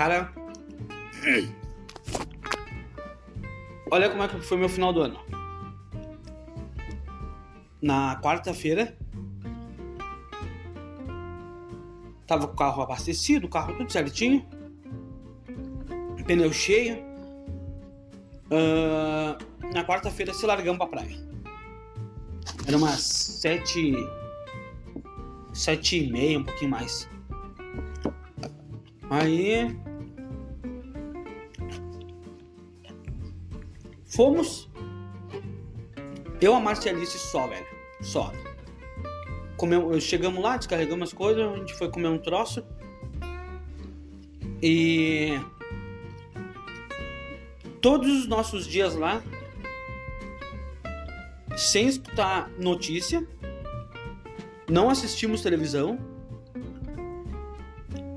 Cara. Olha como é que foi meu final do ano. Na quarta-feira. Tava com o carro abastecido, o carro tudo certinho. Pneu cheio. Ah, na quarta-feira se largamos pra praia. Era umas sete. Sete e meia, um pouquinho mais. Aí. Fomos. Eu, a Marcialice só, velho. Só. Comeu, chegamos lá, descarregamos as coisas, a gente foi comer um troço. E. Todos os nossos dias lá, sem escutar notícia, não assistimos televisão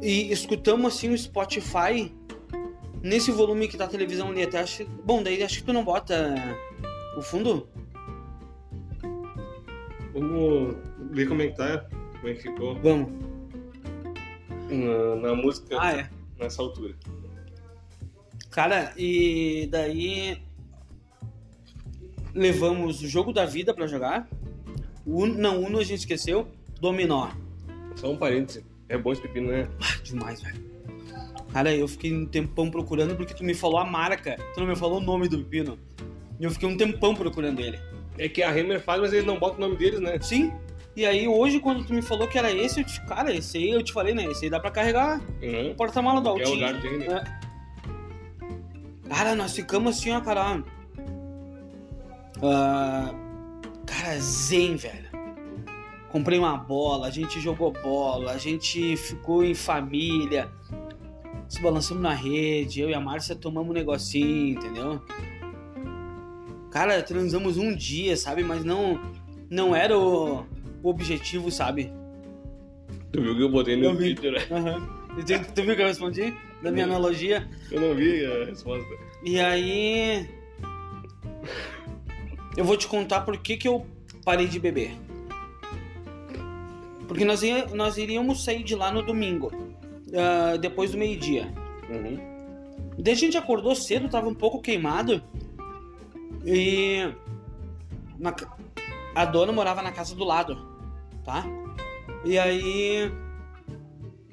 e escutamos assim o Spotify nesse volume que tá a televisão ali até acho, bom daí acho que tu não bota o fundo Vamos ver como é que tá, como é que ficou vamos na, na música ah é nessa altura. cara e daí levamos o jogo da vida pra jogar Uno, não Uno a gente esqueceu Dominó Só um parêntese. É bom esse pepino, né? Ah, demais, velho. Cara, eu fiquei um tempão procurando porque tu me falou a marca, tu não me falou o nome do pepino. E eu fiquei um tempão procurando ele. É que a Hammer faz, mas eles não botam o nome deles, né? Sim. E aí hoje, quando tu me falou que era esse, eu te, cara, esse aí eu te falei, né? Esse aí dá pra carregar Uhum. o porta-mala do Qualquer Altinho. lugar tem, né? É. Cara, nós ficamos assim, ó, cara. Ah, cara, zen, velho. Comprei uma bola, a gente jogou bola, a gente ficou em família, se balançamos na rede, eu e a Márcia tomamos um negocinho, entendeu? Cara, transamos um dia, sabe? Mas não, não era o, o objetivo, sabe? Tu viu que eu botei no Eu. Twitter, né? E Tu, tu viu que eu respondi? Da minha Não. analogia? Eu não vi a resposta. E aí. Eu vou te contar por que, que eu parei de beber. Porque nós, ia, nós iríamos sair de lá no domingo, ah, depois do meio-dia. Uhum. Daí a gente acordou cedo, tava um pouco queimado. E. na a dona morava na casa do lado, tá? E aí.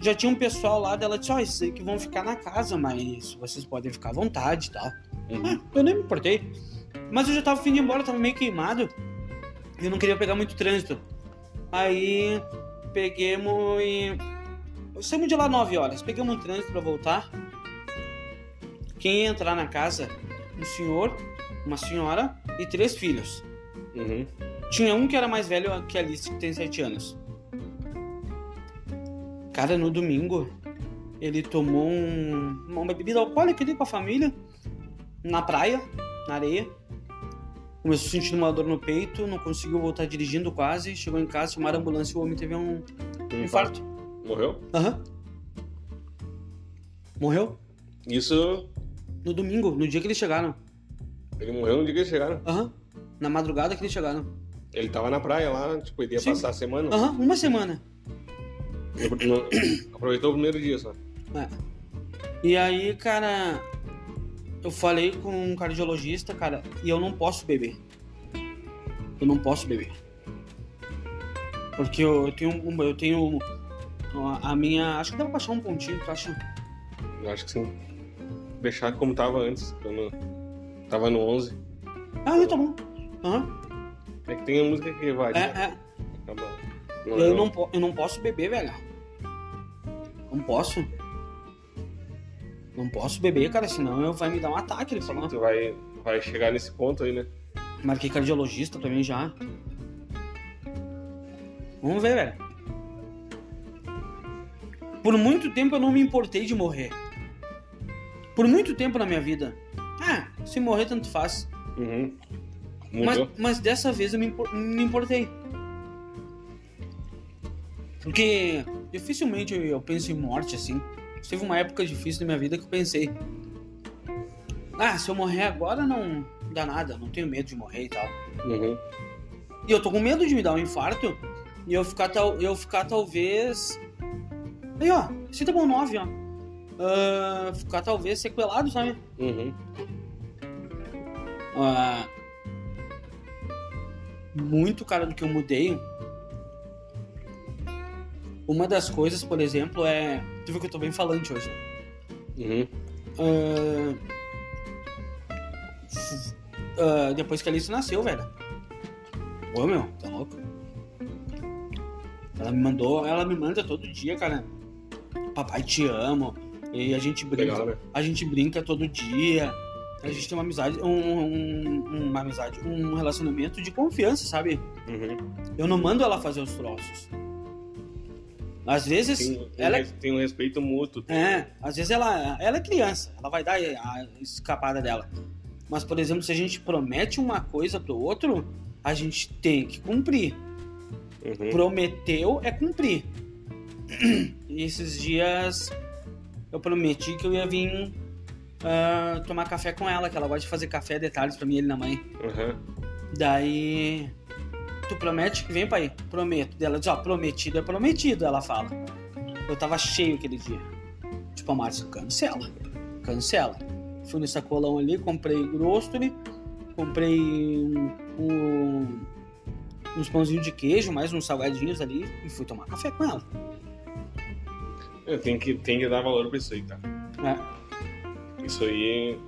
Já tinha um pessoal lá dela disse: Ó, esses aí que vão ficar na casa, mas vocês podem ficar à vontade e tal. Uhum. Ah, eu nem me importei. Mas eu já tava fim de ir embora, tava meio queimado. E eu não queria pegar muito trânsito. Aí peguemos e. Saímos de lá 9 horas. Pegamos um trânsito pra voltar. Quem ia entrar na casa? Um senhor, uma senhora e três filhos. Uhum. Tinha um que era mais velho que a Alice, que tem 7 anos. Cara, no domingo, ele tomou um- uma bebida alcoólica ali com a família, na praia, na areia. Começou a sentir uma dor no peito, não conseguiu voltar dirigindo quase. Chegou em casa, chamaram a ambulância e o homem teve um Um infarto. Morreu? Aham. Morreu Isso. no domingo, no dia que eles chegaram. Ele morreu no dia que eles chegaram. Aham. Na madrugada que eles chegaram. Ele tava na praia lá, tipo, ele ia Sim. passar a semana. Aham, uma semana. Ele não- Aproveitou o primeiro dia só. É. E aí, cara, eu falei com um cardiologista, cara, e eu não posso beber. Eu não posso beber. Porque eu tenho um- eu tenho a minha, acho que dá pra baixar um pontinho, tu acha? Eu acho que sim. Deixar como tava antes, quando tava no 11. Ah, tá bom. Aham. É que tem a música que vai. É, né? é. Acaba. Eu não, po- eu não posso beber, velho. Não posso. Não posso beber, cara, senão eu vai me dar um ataque, ele falou. Tu vai, vai chegar nesse ponto aí, né? Marquei cardiologista também já. Vamos ver, velho. Por muito tempo eu não me importei de morrer. Por muito tempo na minha vida. Ah, se morrer tanto faz. Uhum. Mas, mas dessa vez eu me, me importei. Porque dificilmente eu, eu penso em morte assim. Teve uma época difícil na minha vida que eu pensei. Ah, se eu morrer agora não dá nada, não tenho medo de morrer e tal. Uhum. E eu tô com medo de me dar um infarto e eu ficar, tal, eu ficar talvez. Aí, ó, tá bom 9, ó. ah, ficar talvez sequelado, sabe? Uhum. Ah, muito cara do que eu mudei. Uma das coisas, por exemplo, é. Tu viu que eu tô bem falante hoje. Uhum. Ah, f- ah, depois que a Alice nasceu, velho. Ô meu, tá louco? Ela me mandou, ela me manda todo dia, cara. Papai te amo. E a gente brinca. Legal, né? A gente brinca todo dia. A gente tem uma amizade, um, um- uma amizade, um relacionamento de confiança, sabe? Uhum. Eu não mando ela fazer os troços. Às vezes, Tem, ela é tem um respeito mútuo. é, às vezes ela, ela é criança, ela vai dar a escapada dela. Mas, por exemplo, se a gente promete uma coisa pro outro, a gente tem que cumprir. Uhum. Prometeu é cumprir. E esses dias eu prometi que eu ia vir ah, tomar café com ela, que ela gosta de fazer café detalhes pra mim e ele na mãe. Uhum. Daí. Tu promete que vem, pai? Prometo. Ela diz, ó, prometido é prometido, ela fala. Eu tava cheio aquele dia. Tipo, a Márcia, cancela. Cancela. Fui no sacolão ali, comprei grocery, comprei um, um- uns pãozinhos de queijo, mais uns salgadinhos ali e fui tomar café com ela. Tenho que, tenho que dar valor pra isso aí, tá? É, Isso aí.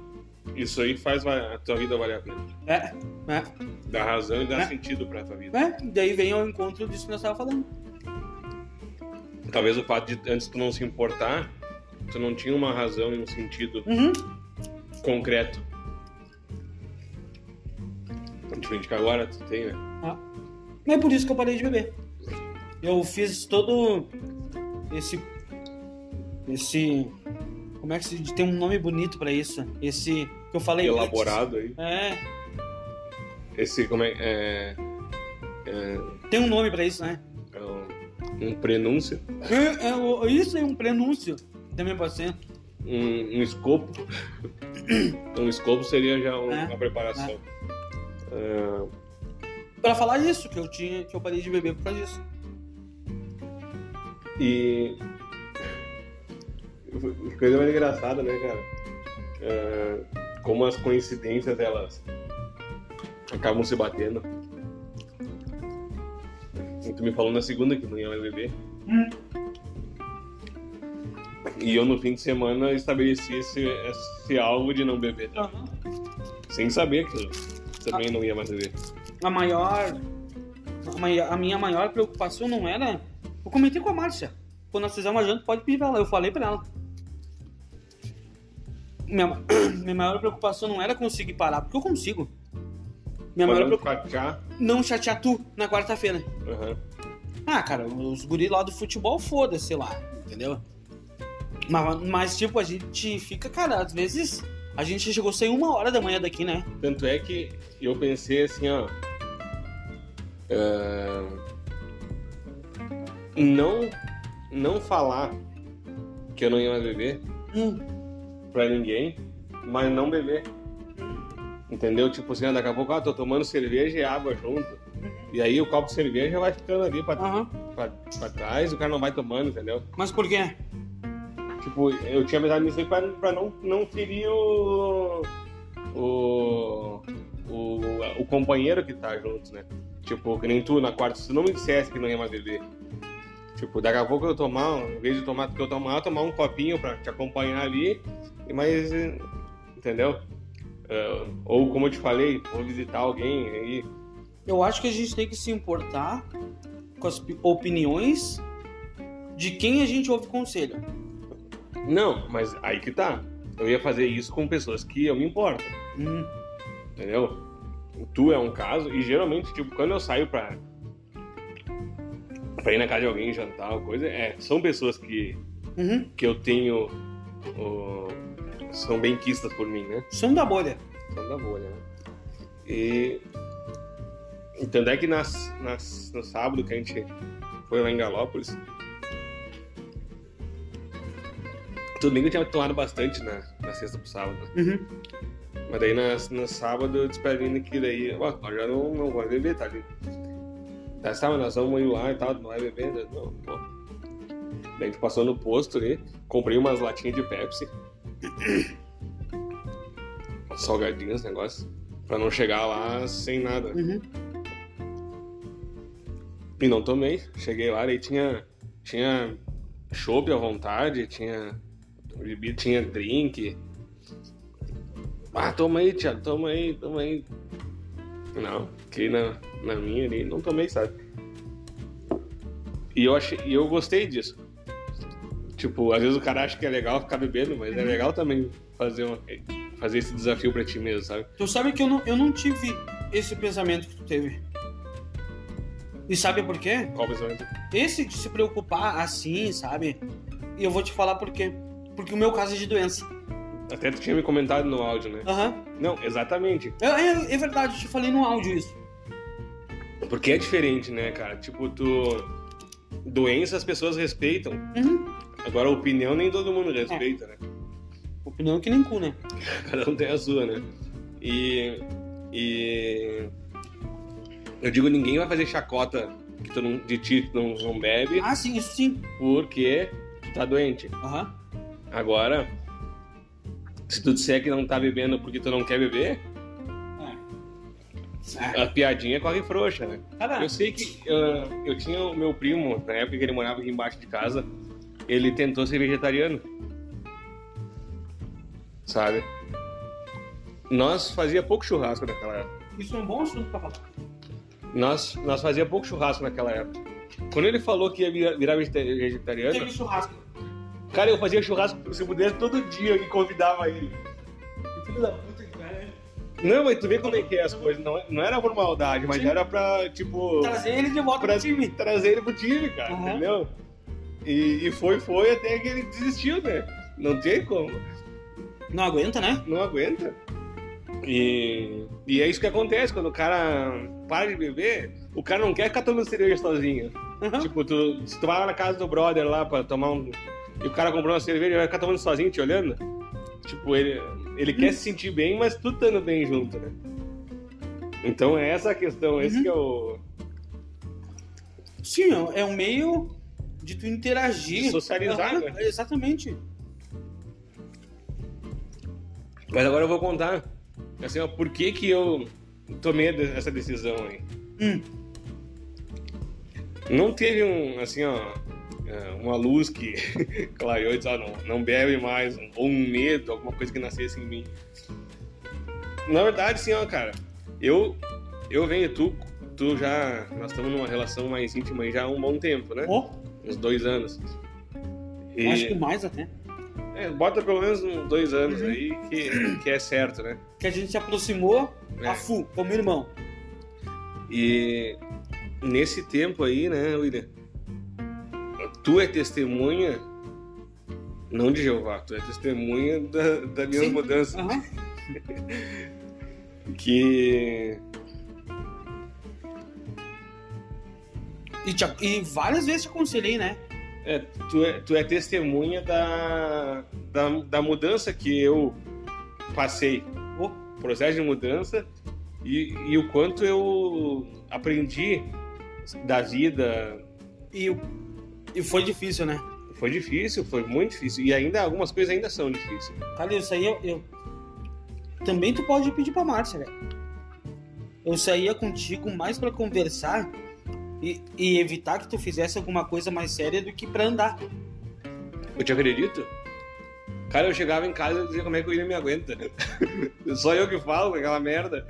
Isso aí faz a tua vida valer a pena. é, é. Dá razão e dá É. sentido pra tua vida. é. Daí vem ao encontro disso que nós tava falando. Talvez o fato de antes tu não se importar, tu não tinha uma razão e um sentido Uhum. concreto. Diferente que agora tu tem, né? É por isso que eu parei de beber. Eu fiz todo esse. Esse. Como é que se? Tem um nome bonito pra isso. Esse. Que eu falei antes. Elaborado aí. É. Esse, como é. É, é, Tem um nome pra isso, né? é um, um prenúncio, É, é, isso é um prenúncio. Também pode ser. um, um escopo. um escopo seria já É. uma preparação. É, Pra falar isso, que eu tinha. Que eu parei de beber por causa disso. E. Coisa mais engraçada, né, cara? É, como as coincidências elas acabam se batendo. E tu me falou na segunda que não ia mais beber. Hum. E eu no fim de semana estabeleci esse, esse alvo de não beber, tá? sem saber que eu também não ia mais beber. A maior. A, a minha maior preocupação não era. Eu comentei com a Márcia. Quando nós fizermos uma janta, pode pedir pra ela. Eu falei pra ela. Minha, minha maior preocupação não era conseguir parar, porque eu consigo. Minha maior preocupação chatear. não chatear tu na quarta-feira. Aham. Ah, cara, os guris lá do futebol, foda-se lá, entendeu? Mas, mas, tipo, a gente fica, cara, às vezes a gente chegou sem uma hora da manhã daqui, né? Tanto é que eu pensei assim, ó. é, Não, não falar que eu não ia mais beber Hum, pra ninguém, mas não beber. Entendeu? Tipo assim, daqui a pouco, ah, tô tomando cerveja e água junto. E aí o copo de cerveja vai ficando ali pra, aham. pra, pra trás, o cara não vai tomando, entendeu? Mas por quê? Tipo, eu tinha pensado nisso aí pra, pra não, não ferir o, o, o. o companheiro que tá junto, né? Tipo, que nem tu na quarta, se tu não me dissesse que não ia mais beber. Tipo, daqui a pouco eu tomar, em vez de tomar que eu tomar, eu tomar um copinho pra te acompanhar ali, mais. eh, Entendeu? Eh, ou como eu te falei, vou visitar alguém aí. Eu acho que a gente tem que se importar com as pi- opiniões de quem a gente ouve conselho. Não, mas aí que tá. Eu ia fazer isso com pessoas que eu me importo. Hum, entendeu? Tu é um caso, e geralmente, tipo, quando eu saio pra, pra ir na casa de alguém jantar ou coisa, é, são pessoas que, uhum. que eu tenho. o- são bem quistas por mim, né? Som da bolha. São da bolha, né? E. Então é que nas, nas, no sábado que a gente foi lá em Galópolis. Que eu tinha tomado bastante na, na sexta pro sábado. Uhum. Mas daí na, no sábado eu disse pra Aline que daí, ó, nós já não, não vai beber, tá ali. Daí sabe, nós vamos ir lá e tal, não vai beber, né? não, pô. Daí a gente passou no posto ali, comprei umas latinhas de Pepsi. Salgadinhos, negócio. Pra não chegar lá sem nada. Uhum. E não tomei. Cheguei lá e tinha, tinha chopp à vontade, tinha bebida, tinha drink. Ah, toma aí, Thiago, toma aí, toma aí. Não, fiquei na, na minha ali, não tomei, sabe? E eu, achei, e eu gostei disso. Tipo, às vezes o cara acha que é legal ficar bebendo, mas é legal também fazer, uma, fazer esse desafio pra ti mesmo, sabe? Tu sabe que eu não, eu não tive esse pensamento que tu teve. E sabe por quê? Qual pensamento? Esse de se preocupar assim, sabe? E eu vou te falar por quê. Porque o meu caso é de doença. Até tu tinha me comentado no áudio, né? Aham. Não, exatamente. É, é, é verdade, eu te falei no áudio isso. Porque é diferente, né, cara? Tipo, tu. Doença as pessoas respeitam. Uhum. Agora, opinião nem todo mundo respeita, né? Opinião que nem cu, né? Cada um tem a sua, né? E. E. Eu digo, ninguém vai fazer chacota que tu não, de ti que não, não bebe Ah, sim, isso sim. porque tu tá doente. Aham. Agora, se tu disser que não tá bebendo porque tu não quer beber, É. a piadinha corre frouxa, né? Cara, Eu sei que ah, eu tinha o meu primo, na época que ele morava aqui embaixo de casa, ele tentou ser vegetariano. Sabe? Nós fazia pouco churrasco naquela época. isso é um bom assunto pra falar. Nós, nós fazia pouco churrasco naquela época. Quando ele falou que ia virar, virar vegeta- vegetariano, Teve churrasco. cara, eu fazia churrasco se pudesse todo dia e convidava ele. Filho da puta que cara. Não, mas tu vê como é que é as coisas. Não, não era por maldade, mas Sim. era pra, tipo. Trazer ele de volta pra pro time. trazer ele pro time, cara, Uhum. entendeu? E, e foi, foi até que ele desistiu, né? Não tem como. Não aguenta, né? Não aguenta. E, e é isso que acontece quando o cara para de beber, o cara não quer ficar tomando cerveja sozinho. Aham. Tipo, tu, se tu vai lá na casa do brother lá pra tomar um. E o cara comprou uma cerveja, ele vai ficar tomando sozinho, te olhando. Tipo, ele, ele quer se sentir bem, mas tu estando bem junto, né? Então é essa a questão, esse Uhum. que é o. Sim, é um meio de tu interagir. De socializar, né? Exatamente. Mas agora eu vou contar, assim, ó, por que que eu tomei essa decisão aí. Hum. Não teve um, assim, ó, é, uma luz que clareou e disse, ó, não, não bebe mais, ou um medo, alguma coisa que nascesse em mim. Na verdade, sim, ó, cara, eu, eu venho, tu, tu já, nós estamos numa relação mais íntima aí já há um bom tempo, né? Ó, Uns dois anos. E, acho que mais até. é, bota pelo menos uns dois anos Uhum. aí que, que é certo, né? Que a gente se aproximou É. a full, como irmão. E nesse tempo aí, né, William? Tu é testemunha, não de Jeová, tu é testemunha da, da minha Sim. mudança. Aham. Que. E, te- e várias vezes te aconselhei, né? É, tu, é, tu é testemunha da, da, da mudança que eu passei. Ó, Processo de mudança e, e o quanto eu aprendi da vida. E, o- e foi difícil, né? Foi difícil, foi muito difícil. E ainda algumas coisas ainda são difíceis. Cara, isso aí eu, eu- Também tu pode pedir pra Márcia, velho. Eu saía contigo mais pra conversar e, e evitar que tu fizesse alguma coisa mais séria do que pra andar. Eu te acredito? Cara, eu chegava em casa e dizia como é que o William me aguenta. só eu que falo aquela merda.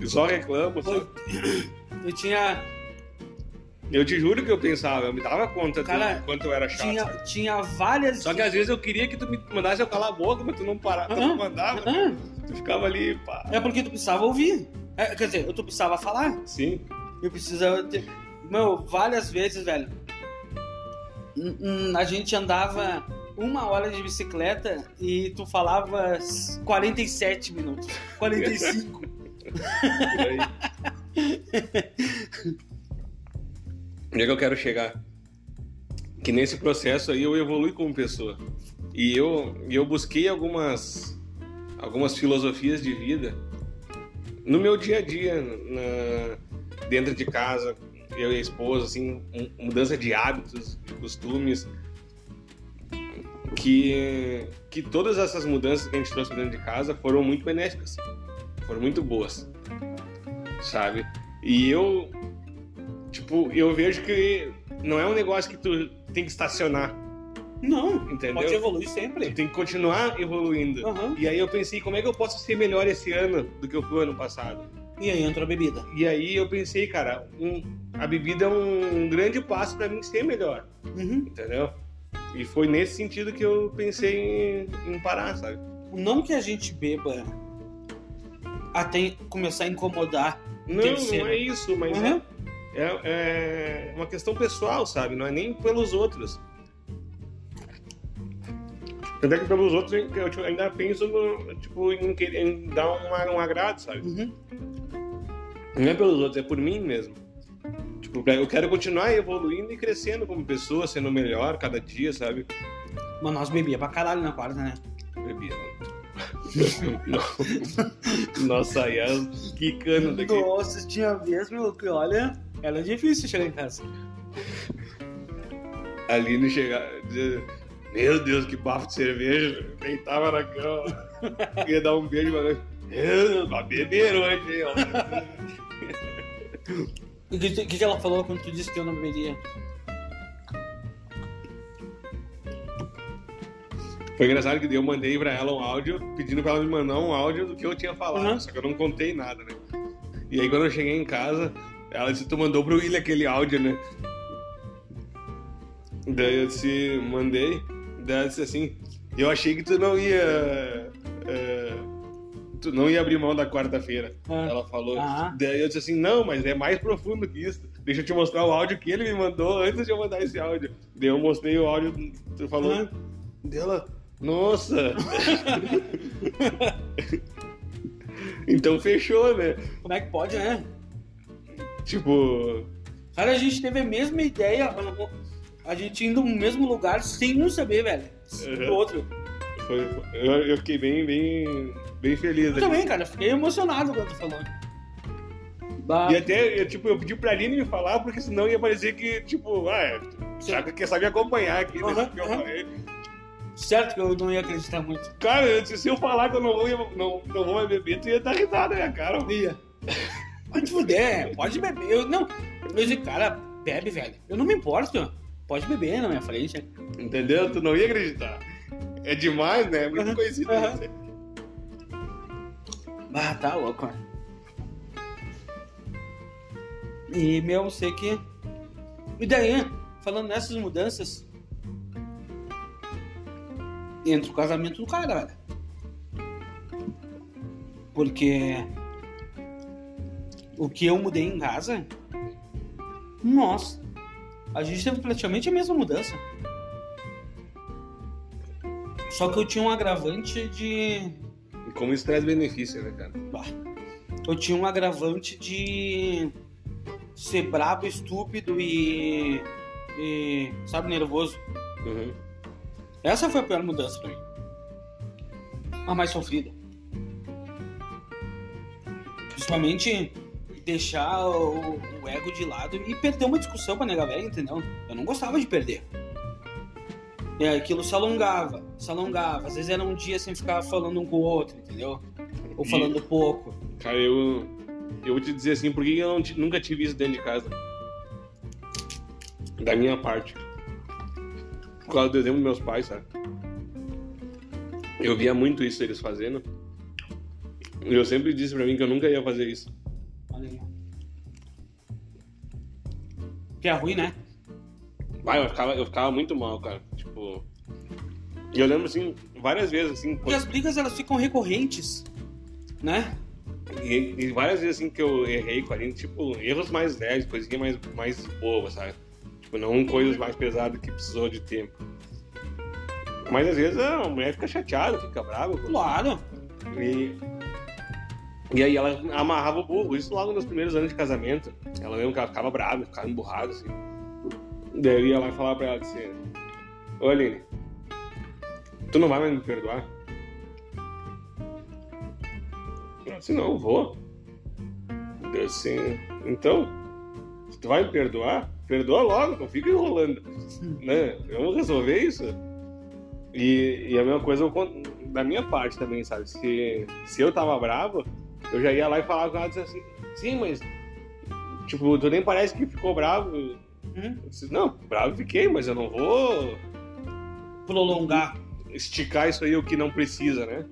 Eu só reclamo. Só... Eu tinha. Eu te juro que eu pensava, eu me dava conta Cara, do quanto eu era chato. Tinha, tinha várias. Só que às vezes eu queria que tu me mandasse eu calar a boca, mas tu não parava, tu Aham, não mandava. aham. Tu ficava ali, pá. É porque tu precisava ouvir. É, quer dizer, tu precisava falar. Sim. Eu precisava ter. Meu, várias vezes, velho. A gente andava uma hora de bicicleta e tu falava 47 minutos. 45. Por aí. Onde é que eu quero chegar? Que nesse processo aí eu evolui como pessoa. E eu, eu busquei algumas, algumas filosofias de vida no meu dia a dia, na- dentro de casa, eu e a esposa, assim, mudança de hábitos, de costumes, que, que todas essas mudanças que a gente trouxe dentro de casa foram muito benéficas, foram muito boas, sabe? E eu, tipo, eu vejo que não é um negócio que tu tem que estacionar, Não, Entendeu? pode evoluir tu sempre. tem que continuar evoluindo. Aham. E aí eu pensei, como é que eu posso ser melhor esse ano do que eu fui ano passado? E aí entra a bebida. E aí eu pensei, cara, um- a bebida é um, grande passo pra mim ser melhor, Uhum. entendeu? E foi nesse sentido que eu pensei em, em parar, sabe? Não que a gente beba até começar a incomodar. Não, não é isso, mas Uhum. é, é uma questão pessoal, sabe? Não é nem pelos outros. Até que pelos outros eu ainda penso no, tipo, em, em dar uma, um agrado, sabe? Uhum. Não é pelos outros, é por mim mesmo. Tipo, eu quero continuar evoluindo e crescendo como pessoa, sendo melhor cada dia, sabe? Mas nós bebia pra caralho na quarta, né? Bebia. Nós saíamos quicando daqui. Nossa, tinha vez, meu, que olha, era difícil chegar em casa. Ali no chegar. Meu Deus, que bafo de cerveja. Deitava na cama. Queria dar um beijo, mas. Eu, Vai beber hoje, hein, ó. o que, que, ela falou quando tu disse que eu não beberia? Foi engraçado que eu mandei pra ela um áudio, pedindo pra ela me mandar um áudio do que eu tinha falado, Uhum. só que eu não contei nada, né? E aí quando eu cheguei em casa, ela disse, tu mandou pro William aquele áudio, né? Daí eu disse, mandei, daí ela disse assim, eu achei que tu não ia. eh, tu não ia abrir mão da quarta-feira. Ah. Ela falou. Ah. Daí eu disse assim, não, mas é mais profundo que isso. Deixa eu te mostrar o áudio que ele me mandou antes de eu mandar esse áudio. Daí eu mostrei o áudio, tu falou. Ah. Dela, nossa! então fechou, né? Como é que pode, né? Tipo, Cara, a gente teve a mesma ideia, a gente indo no mesmo lugar sem um saber, velho. Uhum. Do outro. foi, eu, eu fiquei bem, bem, bem feliz. Eu aqui. também, cara, fiquei emocionado quando tu falou. Bah, E até, eu, tipo, eu pedi pra Aline me falar, porque senão ia parecer que, tipo, ah, é, sabe, quer saber acompanhar aqui, né? Uhum, eu uhum. certo que eu não ia acreditar muito. Cara, se eu falar que eu não vou, não, não vou mais beber, tu ia dar risada minha cara. Ia. Pode fuder, pode beber. Eu, não, eu disse, cara, bebe, velho. Eu não me importo. Pode beber na minha frente. Entendeu? Tu não ia acreditar. É demais, né? É muito Uhum, coincidência. Ah, tá louco, mano. E, meu, eu sei que. E daí, falando nessas mudanças, entra o casamento do cara, velho. Porque o que eu mudei em casa, nossa, a gente teve praticamente a mesma mudança. Só que eu tinha um agravante de E Como isso traz benefício, né, cara? Bah. Eu tinha um agravante de ser brabo, estúpido e, e, sabe, nervoso. Uhum. Essa foi a pior mudança pra mim. A mais sofrida. Principalmente deixar o, o ego de lado e perder uma discussão pra nega velha, entendeu? Eu não gostava de perder. E aí aquilo se alongava, se alongava. Às vezes era um dia sem ficar falando um com o outro, entendeu? Ou E- falando pouco. Cara, eu, eu vou te dizer assim, por que eu não nunca tive isso dentro de casa? Da minha parte. Por causa do exemplo dos meus pais, sabe? Eu via muito isso eles fazendo. E eu sempre disse pra mim que eu nunca ia fazer isso. Olha aí. Que é ruim, né? Vai, eu ficava, eu ficava muito mal, cara. Tipo. E eu lembro assim, várias vezes, assim, Porque as brigas elas ficam recorrentes, né? E, e várias vezes assim que eu errei com a Aline, tipo, erros mais leves, coisinha mais, mais boa, sabe? Tipo, não coisas mais pesadas que precisou de tempo. Mas às vezes a mulher fica chateada, fica brava. Claro. E, e aí ela amarrava o burro, isso logo nos primeiros anos de casamento. Ela mesmo que ela ficava brava, ficava emburrada, assim. Daí eu ia lá e falava pra ela assim, Ô Aline, tu não vai mais me perdoar? Ela disse, não, vou. Eu disse, então, tu vai me perdoar? Perdoa logo, não fica enrolando. né? Vamos resolver isso. E, e a mesma coisa eu, da minha parte também, sabe? Se, se eu tava bravo, eu já ia lá e falava com ela assim, sim, mas tipo, tu nem parece que ficou bravo. Hum? Disse, não, bravo fiquei, mas eu não vou prolongar. Esticar isso aí o que não precisa, né?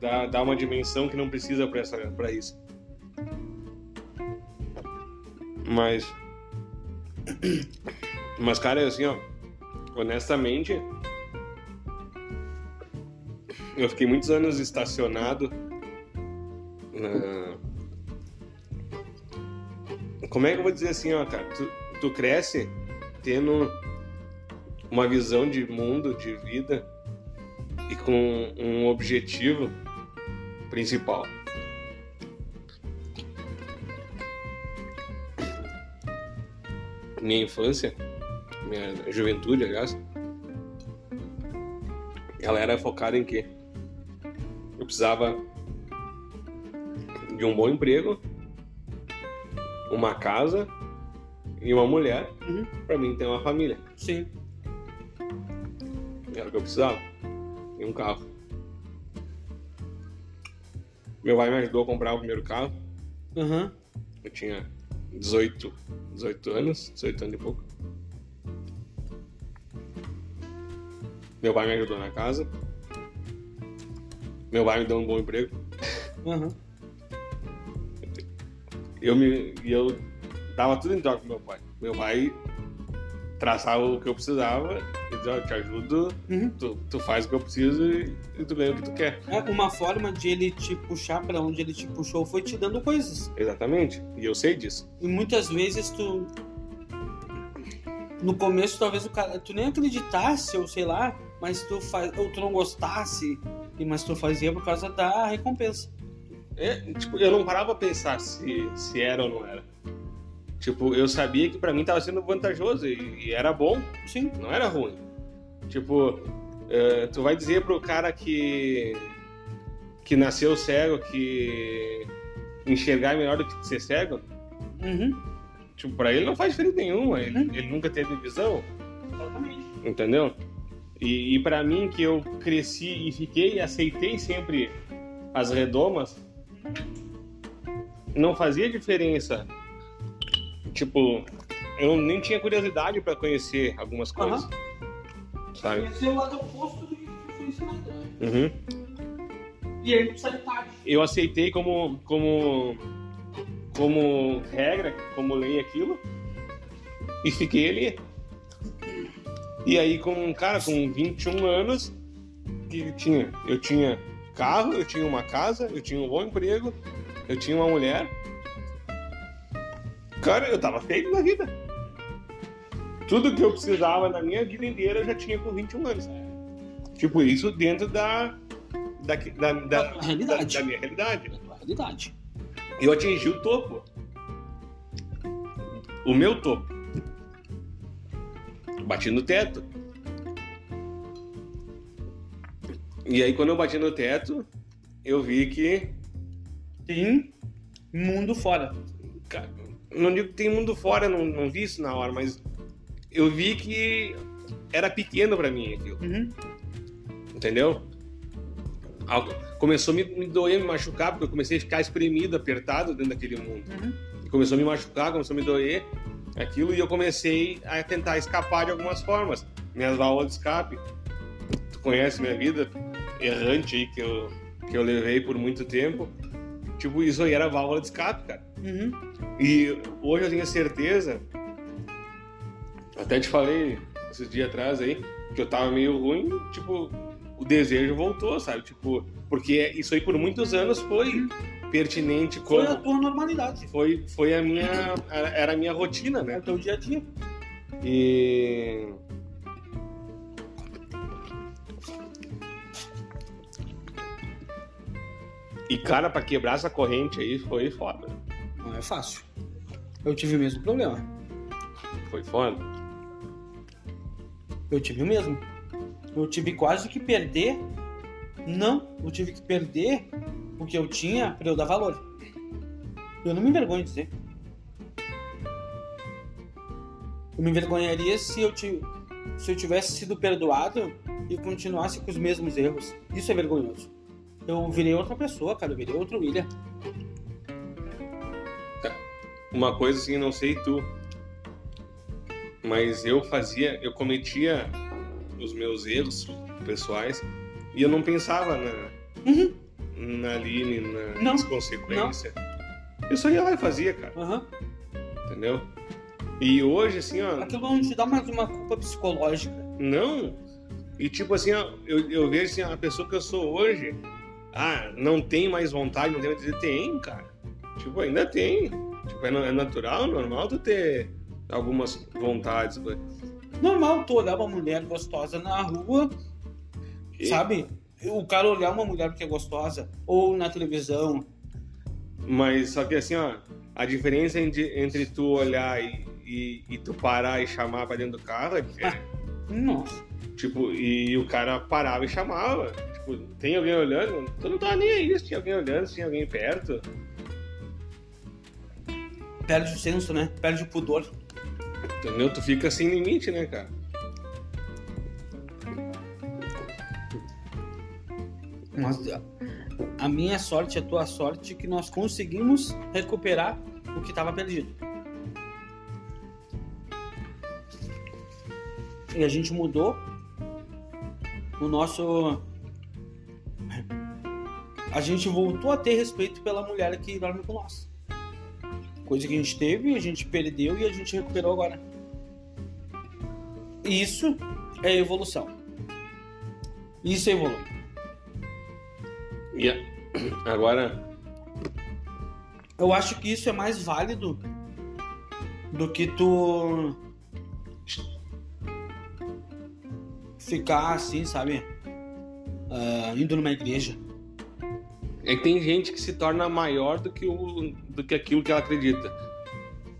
Dar, dar uma dimensão que não precisa pra isso. Mas. Mas, cara, assim, ó. Honestamente. Eu fiquei muitos anos estacionado. Na... Como é que eu vou dizer assim, ó, cara? Tu, tu cresce tendo uma visão de mundo, de vida e com um objetivo principal. Minha infância, minha juventude, aliás, ela era focada em quê? Eu precisava de um bom emprego, uma casa e uma mulher uhum. para mim ter uma família. Sim. Era o que eu precisava. E um carro. Meu pai me ajudou a comprar o primeiro carro. Uhum. Eu tinha 18, 18 anos, 18 anos e pouco. Meu pai me ajudou na casa. Meu pai me deu um bom emprego. Uhum. Eu me. Eu dava tudo em troca pro meu pai. Meu pai traçava o que eu precisava e dizia, eu te ajudo, uhum. tu, tu faz o que eu preciso e, e, tu ganha o que tu quer. É, uma forma de ele te puxar para onde ele te puxou foi te dando coisas. Exatamente, e eu sei disso. E muitas vezes tu. No começo, talvez o cara. Tu nem acreditasse, ou sei lá, mas tu faz. Ou tu não gostasse, mas tu fazia por causa da recompensa. É, tipo, eu não parava pra pensar se, se era ou não era. Tipo, eu sabia que para mim tava sendo vantajoso e, e, era bom, sim, não era ruim. Tipo, uh, tu vai dizer pro cara que que nasceu cego que enxergar é melhor do que ser cego? Uhum. Tipo, pra ele não faz diferença nenhuma, ele, uhum. ele nunca teve visão. Exatamente. Entendeu? E, e para mim, que eu cresci e fiquei e aceitei sempre as redomas, não fazia diferença tipo, eu nem tinha curiosidade para conhecer algumas coisas. Uhum. Sabe? Conhecer o lado oposto do que foi ensinado. Uhum. E aí precisa tarde. Eu aceitei como, como, como regra, como lei aquilo, e fiquei ali. E aí, com cara, com 21 anos, que tinha? Eu tinha carro, eu tinha uma casa, eu tinha um bom emprego, eu tinha uma mulher, Cara, eu tava feito na vida. Tudo que eu precisava na minha vida inteira eu já tinha com 21 anos. Tipo, isso dentro da. Da, da, da, da realidade. Da, da, minha realidade. Da realidade. Eu atingi o topo. O meu topo. Bati no teto. E aí, quando eu bati no teto, eu vi que. Tem mundo fora. Cara, não digo que tem mundo fora, não, não vi isso na hora, mas eu vi que era pequeno para mim aquilo. Uhum. Entendeu? Começou a me, me doer, me machucar, porque eu comecei a ficar espremido, apertado dentro daquele mundo. Uhum. Começou a me machucar, começou a me doer aquilo, e eu comecei a tentar escapar de algumas formas. Minhas válvulas de escape. Tu conhece minha vida errante aí que eu, que eu levei por muito tempo. Tipo, isso aí era válvula de escape, cara. Uhum. E hoje eu tenho certeza, até te falei esses dias atrás aí, que eu tava meio ruim, tipo, o desejo voltou, sabe? Tipo, porque isso aí por muitos anos foi pertinente como... Foi a tua normalidade. Foi, foi a minha... Era a minha rotina, né? É o teu dia a dia. E... E, cara, pra quebrar essa corrente aí foi foda. Não é fácil. Eu tive o mesmo problema. Foi foda. Eu tive o mesmo. Eu tive quase que perder. Não, eu tive que perder o que eu tinha pra eu dar valor. Eu não me envergonho de dizer. Eu me envergonharia se eu, se eu tivesse sido perdoado e continuasse com os mesmos erros. Isso é vergonhoso. Eu virei outra pessoa, cara. Eu virei outro William. Uma coisa assim, não sei tu, mas eu fazia, eu cometia os meus erros pessoais e eu não pensava na, Uhum. na Aline, na- Não. nas consequências. Eu só ia lá e fazia, cara, Aham. entendeu? E hoje, assim, ó, Aquilo não te dá mais uma culpa psicológica. não. E tipo assim, ó, eu, eu vejo assim, a pessoa que eu sou hoje, ah, não tem mais vontade, não tem mais dizer, tem, cara. Tipo, ainda tem. Tipo, é, é natural, normal tu ter algumas vontades. Normal tu olhar uma mulher gostosa na rua, E- sabe? O cara olhar uma mulher porque é gostosa, ou na televisão. Mas só que assim, ó, a diferença entre, entre tu olhar e, e, e tu parar e chamar pra dentro do carro é diferente. Nossa. Tipo, e o cara parava e chamava. Tipo, tem alguém olhando? Tu não tava nem aí se tinha alguém olhando, se tinha alguém perto. Perde o senso, né? Perde o pudor. Entendeu? Tu fica sem limite, né, cara? Mas a- minha sorte, a tua sorte, é que nós conseguimos recuperar o que estava perdido. E a gente mudou o nosso. A gente voltou a ter respeito pela mulher que dorme com nós. Coisa que a gente teve, a gente perdeu e a gente recuperou agora. Isso é evolução. Isso é evolução. E a- agora, Eu acho que isso é mais válido do que tu ficar assim, sabe? Ah, indo numa igreja. É que tem gente que se torna maior do que, o, do que aquilo que ela acredita,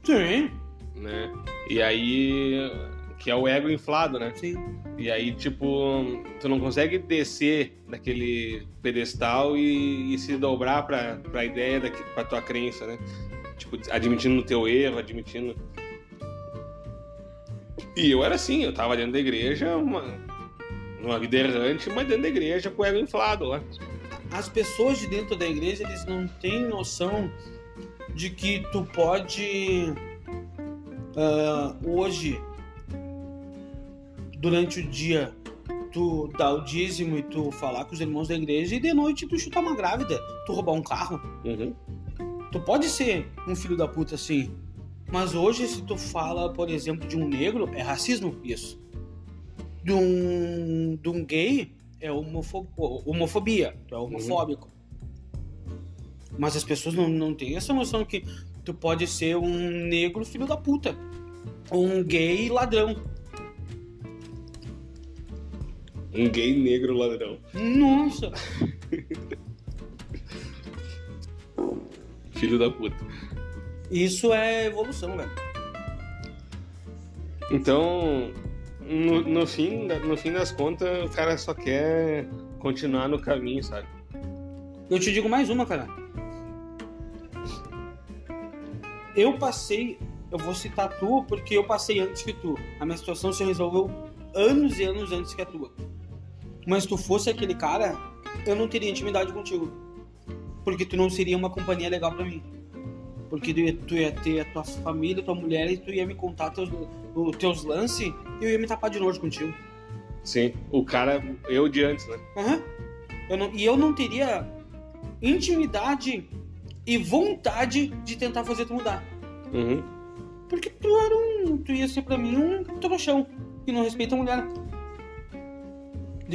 Sim, né? E aí, que é o ego inflado, né? sim. E aí, tipo, tu não consegue descer daquele pedestal e, e se dobrar pra, pra ideia, daqui, pra tua crença, né? Tipo, admitindo o teu erro, admitindo. E eu era assim, eu tava dentro da igreja, uma, numa vida errante, mas dentro da igreja com o ego inflado lá. As pessoas de dentro da igreja, eles não têm noção de que tu pode ah, hoje, durante o dia, tu dar o dízimo e tu falar com os irmãos da igreja e de noite tu chutar uma grávida, tu roubar um carro. Uhum. Tu pode ser um filho da puta assim, mas hoje se tu fala, por exemplo, de um negro, é racismo isso. De um, de um gay, é homofo- homofobia, tu é homofóbico. Mas as pessoas não, não têm essa noção que tu pode ser um negro filho da puta. Ou um gay ladrão. Um gay negro ladrão. Nossa! Filho da puta. Isso é evolução, velho. Então, no, no, fim, no fim das contas, o cara só quer continuar no caminho, sabe? Eu te digo mais uma, cara. Eu passei, eu vou citar tu porque eu passei antes que tu. A minha situação se resolveu anos e anos antes que a tua. Mas se tu fosse aquele cara, eu não teria intimidade contigo. Porque tu não seria uma companhia legal pra mim. Porque tu ia, tu ia ter a tua família, tua mulher, e tu ia me contar teus, os teus lances e eu ia me tapar de nojo contigo. Sim. O cara, eu de antes, né? Aham. Eu não- e eu não teria intimidade e vontade de tentar fazer tu mudar. Uhum. Porque tu era um. Tu ia ser pra mim um trouxão que não respeita a mulher.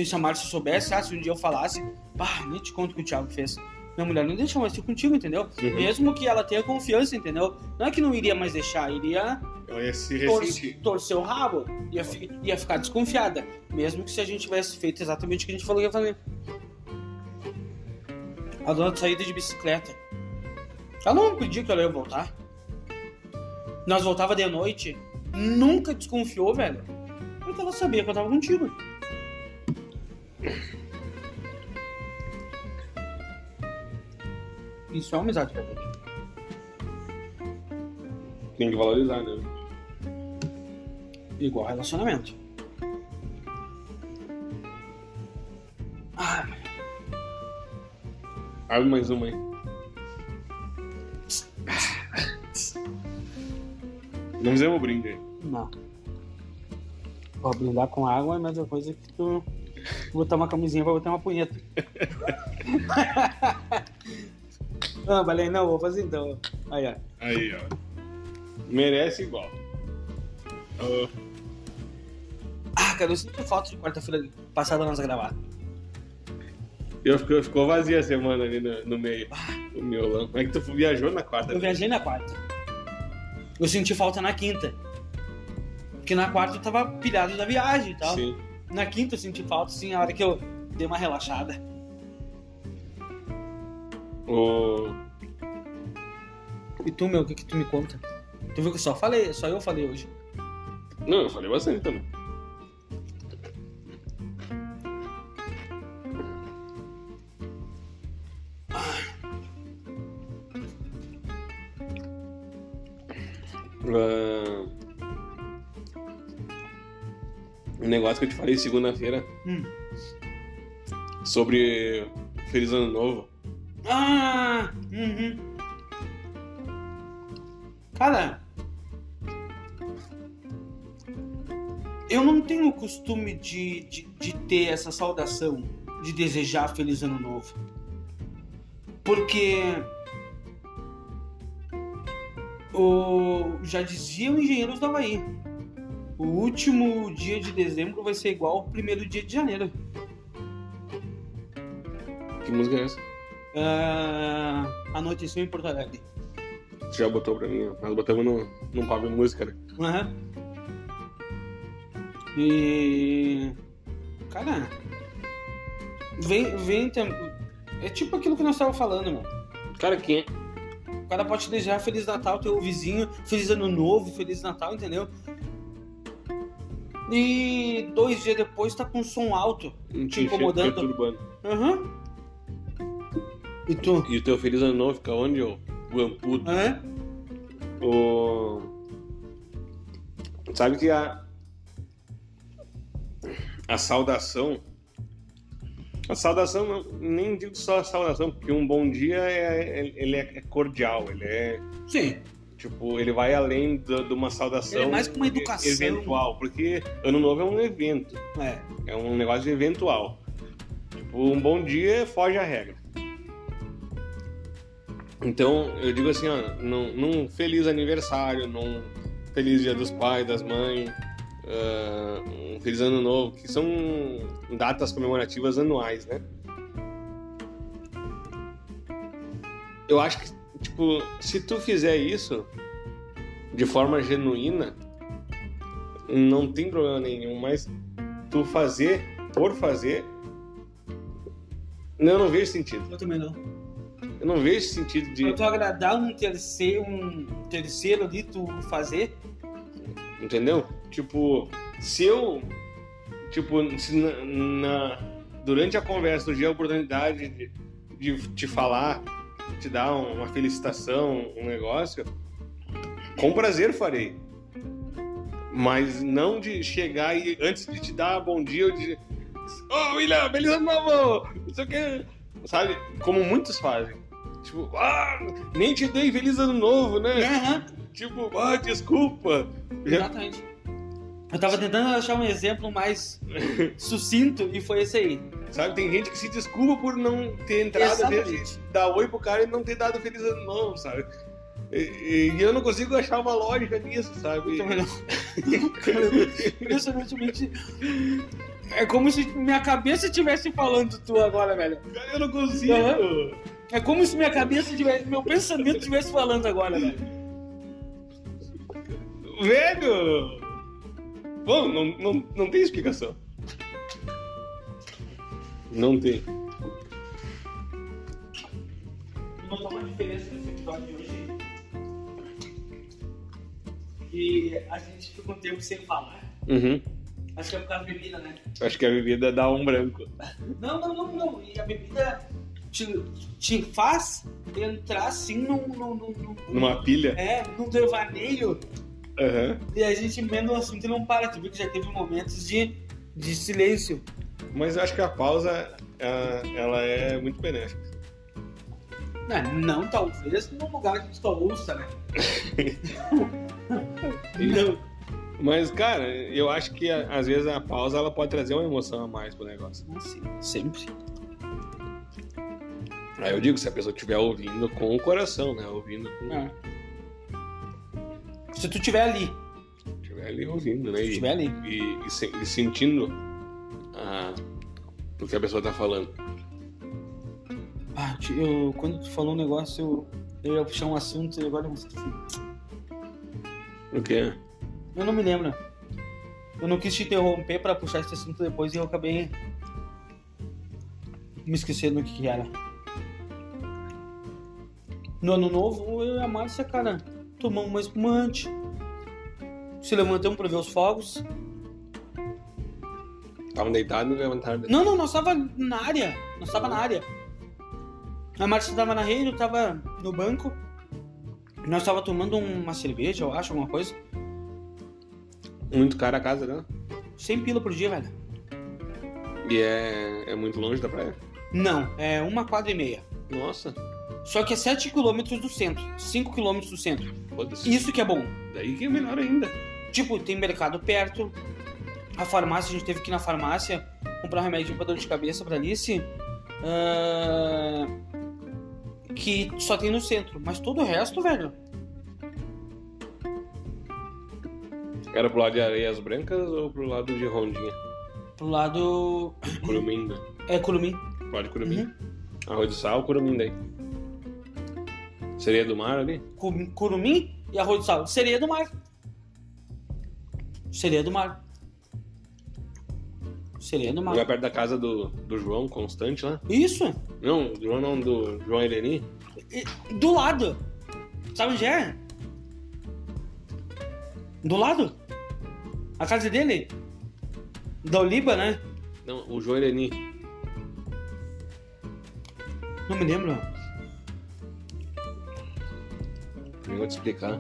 Se a Márcia soubesse, ah, se um dia eu falasse, pá, nem te conto o que o Thiago fez. Minha mulher não deixa mais ir contigo, entendeu? Uhum. Mesmo que ela tenha confiança, entendeu? Não é que não iria mais deixar, iria Eu ia se tor torcer o rabo, ia, fi- ia ficar desconfiada. Mesmo que se a gente tivesse feito exatamente o que a gente falou que ia fazer. A dona de saída de bicicleta. Ela não pediu que ela ia voltar. Nós voltava de noite. Nunca desconfiou, velho. Porque ela sabia que eu tava contigo. Isso é uma amizade verdade. Tem que valorizar, né? Igual relacionamento. Ah, Abre mais uma aí. Não fizemos brinde aí. não. Vou brindar com água é a mesma coisa que tu botar uma camisinha pra botar uma punheta. não, falei, não, vou fazer então. Aí, ó. Aí, ó. Merece igual. Ah, Ah, cara, eu sinto falta de quarta-feira passada nós gravar. eu ficou, ficou vazia a semana ali no, no meio. O miolão. É que tu viajou na quarta. Eu viajei na quarta. Eu senti falta na quinta. Porque na quarta eu tava pilhado da viagem e tal. Sim. Na quinta eu senti falta, sim, a hora que eu dei uma relaxada. O... E tu, meu, o que, que tu me conta? Tu viu que só falei, só eu falei hoje. Não, eu falei bastante também. Ah, Um negócio que eu te falei segunda-feira Hum. sobre Feliz Ano Novo. Ah! Uhum. Cara. Eu não tenho o costume de, de, de ter essa saudação, de desejar Feliz Ano Novo. Porque. O, já diziam engenheiros do Havaí. O último dia de dezembro vai ser igual ao primeiro dia de janeiro. Que música é essa? Ah, anoiteceu em Porto Alegre. Já botou pra mim, ó. Nós botamos no, num pago de música, né? Aham. E. Cara. Vem, vem. É tipo aquilo que nós estávamos falando, mano. Cara, quem é? O cara pode te desejar Feliz Natal, teu vizinho, Feliz Ano Novo, Feliz Natal, entendeu? E dois dias depois tá com som alto. Te incomodando. Aham. E tu? E o teu Feliz Ano Novo fica onde, ô? Guampudo. Hã? O... Sabe que a... A saudação... A saudação, não, nem digo só a saudação, porque um bom dia é, é- ele é cordial, ele é... Sim. Tipo, ele vai além do- de uma saudação Ele é mais que uma educação. eventual, porque Ano Novo é um evento, É. é um negócio eventual. Tipo, um bom dia foge à regra. Então, eu digo assim, ó, num, num feliz aniversário, num feliz dia dos pais, das mães, ah, um feliz ano novo, que são datas comemorativas anuais, né? Eu acho que, tipo, se tu fizer isso de forma genuína, não tem problema nenhum, mas tu fazer por fazer, eu não vejo sentido. Eu também não. Eu não vejo sentido de. Pra tu agradar um terceiro, um terceiro ali, tu fazer. Entendeu? Tipo, se eu. Tipo, se na, na- durante a conversa tiver a oportunidade de, de te falar, te dar um- uma felicitação, um negócio, com prazer farei. Mas não de chegar e antes de te dar bom dia, eu de. Ô, William, feliz ano novo! Não sei o que. Sabe? Como muitos fazem. Tipo, ah, nem te dei feliz ano novo, né? Aham. Tipo, ah, desculpa. Exatamente. Eu tava tentando achar um exemplo mais sucinto e foi esse aí. Sabe, tem gente que se desculpa por não ter entrado Exatamente. dar oi pro cara e não ter dado feliz ano novo, sabe? E, e eu não consigo achar uma lógica nisso, sabe? Também não. Impressionantemente. É como se minha cabeça estivesse falando tu agora, velho. Eu não consigo. Aham. É como se minha cabeça tivesse. Meu pensamento estivesse falando agora, velho. Velho! Bom, não, não, não tem explicação. Não tem. notar uma diferença nesse episódio de hoje. E a gente fica um tempo sem falar. Uhum. Acho que é por causa da bebida, né? Acho que a bebida dá um branco. Não, não, não, não. E a bebida te, te faz entrar assim num, num, num, num- Numa pilha. É, num devaneio Aham. E a gente emenda o assunto e não para. Tu viu que já teve momentos de, de silêncio. Mas eu acho que a pausa, ela, é muito benéfica. Não, não talvez no lugar que tu ouça, né? não. Mas, cara, eu acho que a- às vezes a pausa ela pode trazer uma emoção a mais pro negócio. Assim, sempre. Aí eu digo, se a pessoa estiver ouvindo com o coração, né? Ouvindo com. É. Se tu tiver ali, Estiver ali ouvindo, né? se E, estiver ali. e, e se- e sentindo ah, o que a pessoa tá falando. Ah, eu, quando tu falou um negócio, eu, eu ia puxar um assunto e agora eu. O quê? Eu não me lembro. Eu não quis te interromper pra puxar esse assunto depois e eu acabei me esquecendo o que, era. No ano novo, eu e a Márcia, cara, tomamos uma espumante. Se levantamos pra ver os fogos. Estavam deitados e levantaram. Não, não, nós tava na área. Nós tava na área. A Márcia tava na rede, eu tava no banco. Nós tava tomando uma cerveja, eu acho, alguma coisa. Muito cara a casa, né? 100 pila por dia, velho. E é, é muito longe da praia. Não, é uma quadra e meia. Nossa, Só que é 7 km do centro, 5 km do centro. foda-se. Isso que é bom. Daí que é melhor ainda. Tipo, tem mercado perto. A farmácia, a gente teve que ir na farmácia comprar um remédio pra dor de cabeça pra Alice. ah, que só tem no centro. Mas todo o resto, velho. Era pro lado de Areias Brancas ou pro lado de Rondinha? Pro lado. Curumim, né? É Curumim. Pro lado de Curumim. Uhum. Arroz de sal, Curumim daí. Seria do mar ali? Cu- Curumim e arroz de sal. Sereia do mar. Sereia do mar. Sereia do mar. Lá perto da casa do, do João Constante lá. Isso. Não, do João não, do João Eleni. Do lado. Sabe onde é? Do lado. A casa dele. Da Oliba, né? Não, o João Eleni. Não me lembro. Eu vou te explicar.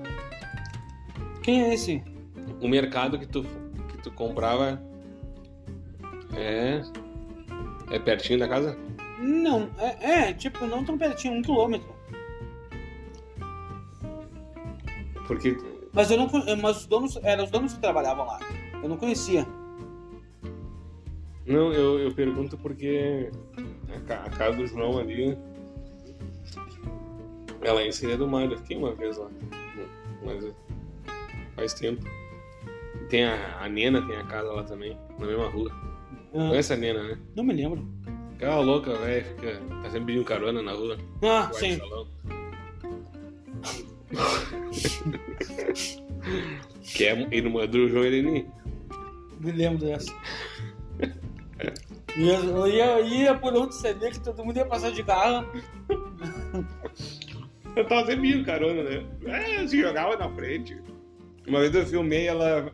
Quem é esse? O mercado que tu, que tu comprava é. É pertinho da casa? Não, é, é, tipo, não tão pertinho, um quilômetro. Porque. Mas eu não con- mas os donos, eram os donos que trabalhavam lá. Eu não conhecia. Não, eu, eu pergunto porque a, ca- a casa do João ali. Ela é em Sereia do Mar, eu fiquei uma vez lá. Mas faz tempo. Tem a, a Nena, tem a casa lá também, na mesma rua. Ah, Conhece a Nena, né? não me lembro. Aquela louca, velho, fica. Tá sempre pedindo carona na rua. Ah, sim. salão. Que é irmã do João Eleni. Me lembro dessa. E Eu, ia, ia por onde CD que todo mundo ia passar de carro. Eu tava sempre pedindo carona, né? É, se jogava na frente. Uma vez eu filmei ela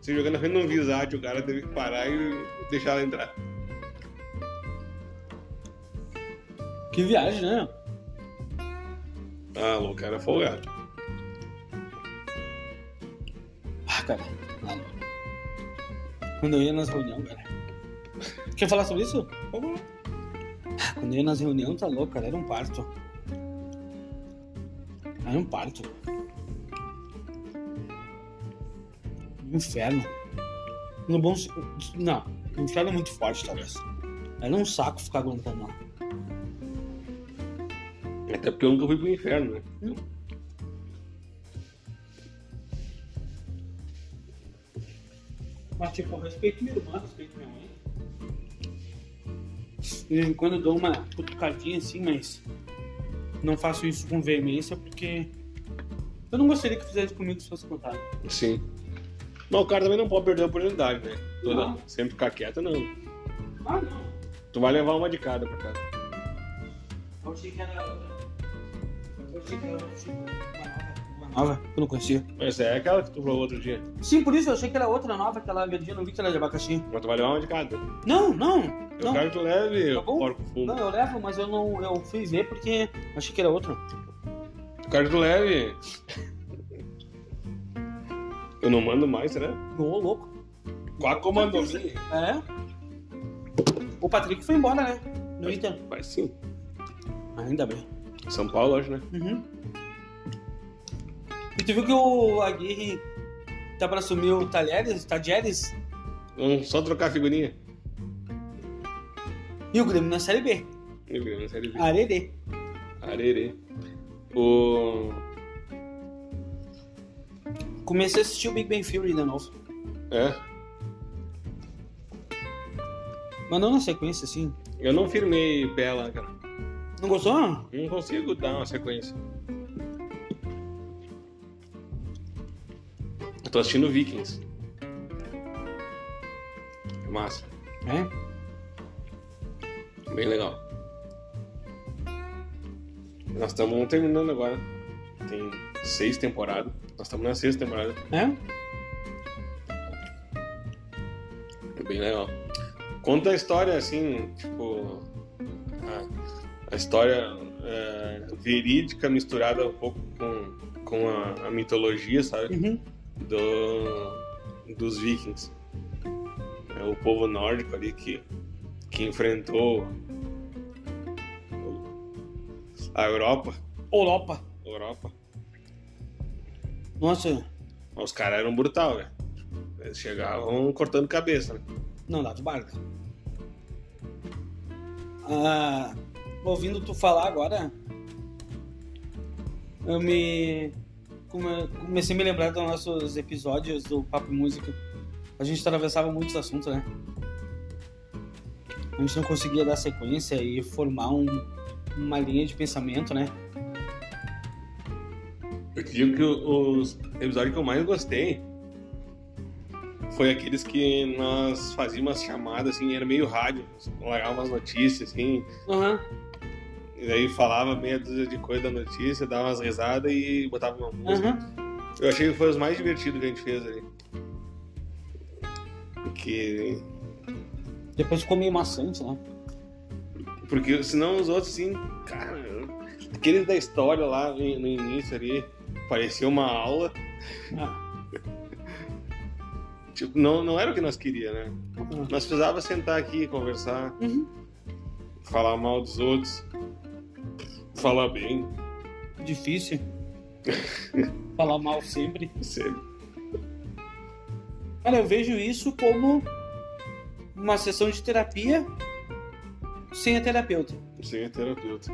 se jogando na frente de um visage, o cara teve que parar e deixar ela entrar. Que viagem, né? Ah, louco, era folgado. Cara. Quando eu ia nas reuniões, cara. Quer falar sobre isso? Ah, Quando eu ia nas reuniões, tá louco, cara. Era um parto. Era um parto. Inferno. No bom. Não, inferno é muito forte, talvez. Era um saco ficar aguentando lá. Até porque eu nunca fui pro inferno, né? Mas, tipo, eu respeito minha irmã, respeito minha mãe. De vez em quando eu dou uma cutucadinha assim, mas não faço isso com veemência porque eu não gostaria que fizesse comigo se fosse contrário. Sim. Mas o cara também não pode perder a oportunidade, né? Toda, Não. Sempre ficar quieto, não. Ah, não. Tu vai levar uma de cada pra casa. Eu achei que era. Eu achei que era tipo, nova. Eu não conhecia. Mas é aquela que tu falou outro dia. Sim, por isso eu achei que era outra nova, aquela verdinha, não vi que era de abacaxi. Mas tu vai levar uma de cada. Não, não. Eu Não, quero que tu leve Tá bom. porco fundo. não, eu levo, mas eu não. Eu fui ver porque achei que era outra. Eu quero que tu leve. Eu não mando mais, né? Ô, louco. Qual comandou É. O Patrick foi embora, né? No Inter. Vai sim. Ainda bem. São Paulo, acho, né? Uhum. E tu viu que o Aguirre tá pra assumir o Talheres, Tadieres Vamos só trocar a figurinha. e o Grêmio na Série B. Eu vi na série B. Arerê. Arerê. O. Comecei a assistir o Big Bang Theory de novo. É. Mas não na sequência, assim. Eu não firmei pé lá, cara. Não gostou? Não consigo dar uma sequência. Eu tô assistindo Vikings. É massa. É. Bem legal. Nós estamos terminando agora. Tem seis temporadas. Nós estamos na sexta temporada. É? É bem legal. Conta a história assim, tipo. A, a história é, verídica misturada um pouco com, com a, a mitologia, sabe? Uhum. Do, dos vikings. É o povo nórdico ali que, que enfrentou a Europa. Europa. Europa. Nossa, Os caras eram brutal, velho. Eles chegavam cortando cabeça, né? não dá de barca. Ah, ouvindo tu falar agora, eu me comecei a me lembrar dos nossos episódios do Papo Música. A gente atravessava muitos assuntos, né? A gente não conseguia dar sequência e formar um- uma linha de pensamento, né? Eu digo que os episódios que eu mais gostei foi aqueles que nós fazíamos umas chamadas, assim, era meio rádio, largava umas notícias, assim, Aham. E daí falava meia dúzia de coisa da notícia, dava umas risadas e botava uma música. Aham. Eu achei que foi os mais divertidos que a gente fez ali. Porque, Depois ficou meio maçante, né? porque senão os outros, assim, cara, aqueles da história lá no no início ali, parecia uma aula. Ah. Tipo, não, não era o que nós queríamos, né? Uhum. Nós precisava sentar aqui, conversar, Uhum. falar mal dos outros, falar bem, Difícil. Falar mal sempre. sempre. Cara, eu vejo isso como uma sessão de terapia sem a terapeuta. Sem a terapeuta.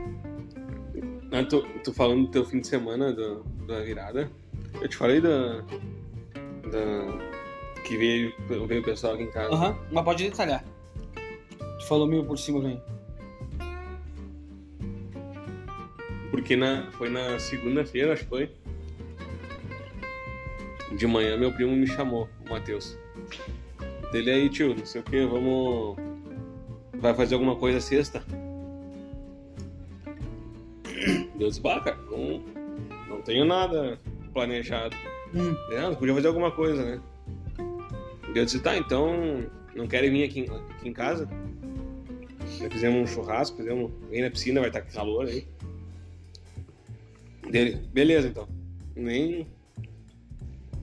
Ah, tu, tu falando do teu fim de semana do, da virada, eu te falei da. da que veio, veio o pessoal aqui em casa. Aham, mas pode detalhar. Tu falou meio por cima, vem. Porque na, foi na segunda-feira, acho que foi. De manhã meu primo me chamou, o Matheus. Dele aí, tio, não sei o que, vamos. Vai fazer alguma coisa sexta? Bah, cara, não, não tenho nada planejado. Hum. É, podia fazer alguma coisa, né? Eu disse, tá, então não querem vir aqui, em- aqui em casa? Fizemos um churrasco, fizemos. Vem na piscina, vai estar com calor aí. Dele, beleza então. Nem.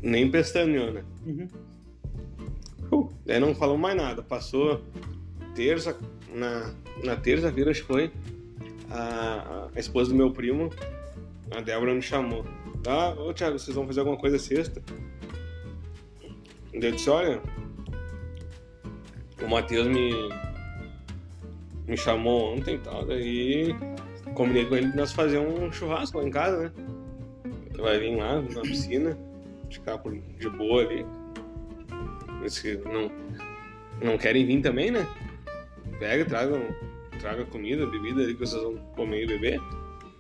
Nem pestaneou, né? Uhum. Uh, daí não falou mais nada. Passou terça. Na, na terça-feira, acho que foi. A, a esposa do meu primo, a Débora, me chamou. Ah, ô Thiago, vocês vão fazer alguma coisa sexta? Eu disse, olha. O Matheus me. Me chamou ontem e tal. Daí combinei com ele de nós fazer um churrasco lá em casa, né? Vai vir lá na piscina, ficar por, de boa ali. Se não, não querem vir também, né? Pega, traga, traga comida, bebida ali que vocês vão comer e beber.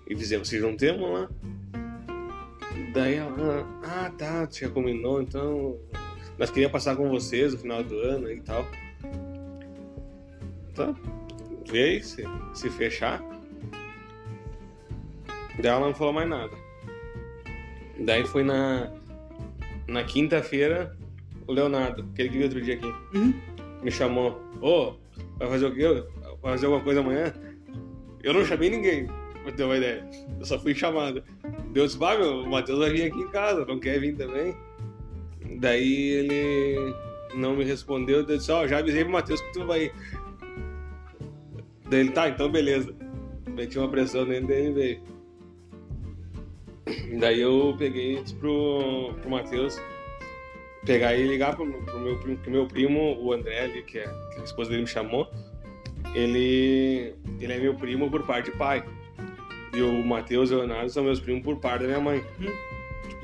E fizemos, vocês não temos lá. Daí ela, ah tá, já combinou, então nós queríamos passar com vocês no final do ano e tal. Tá, vê aí, se, se fechar. Daí ela não falou mais nada. Daí foi na, na quinta-feira, o Leonardo, aquele que veio outro dia aqui, Uhum. me chamou. Ô, vai fazer o quê? Vai fazer alguma coisa amanhã? Eu não chamei ninguém, pra ter uma ideia. Eu só fui chamado. Deus, bah, meu, o Matheus vai vir aqui em casa, não quer vir também? Daí ele não me respondeu, eu disse, ó, já avisei pro Matheus que tu vai. Daí ele, tá, então beleza. Meti uma pressão nele, daí ele veio. Daí eu peguei disse pro, pro Matheus pegar e ligar pro, pro meu primo, que meu primo, o André ali, que, é, que a esposa dele me chamou, ele, ele é meu primo por parte de pai. E o Matheus e o Leonardo são meus primos por parte da minha mãe.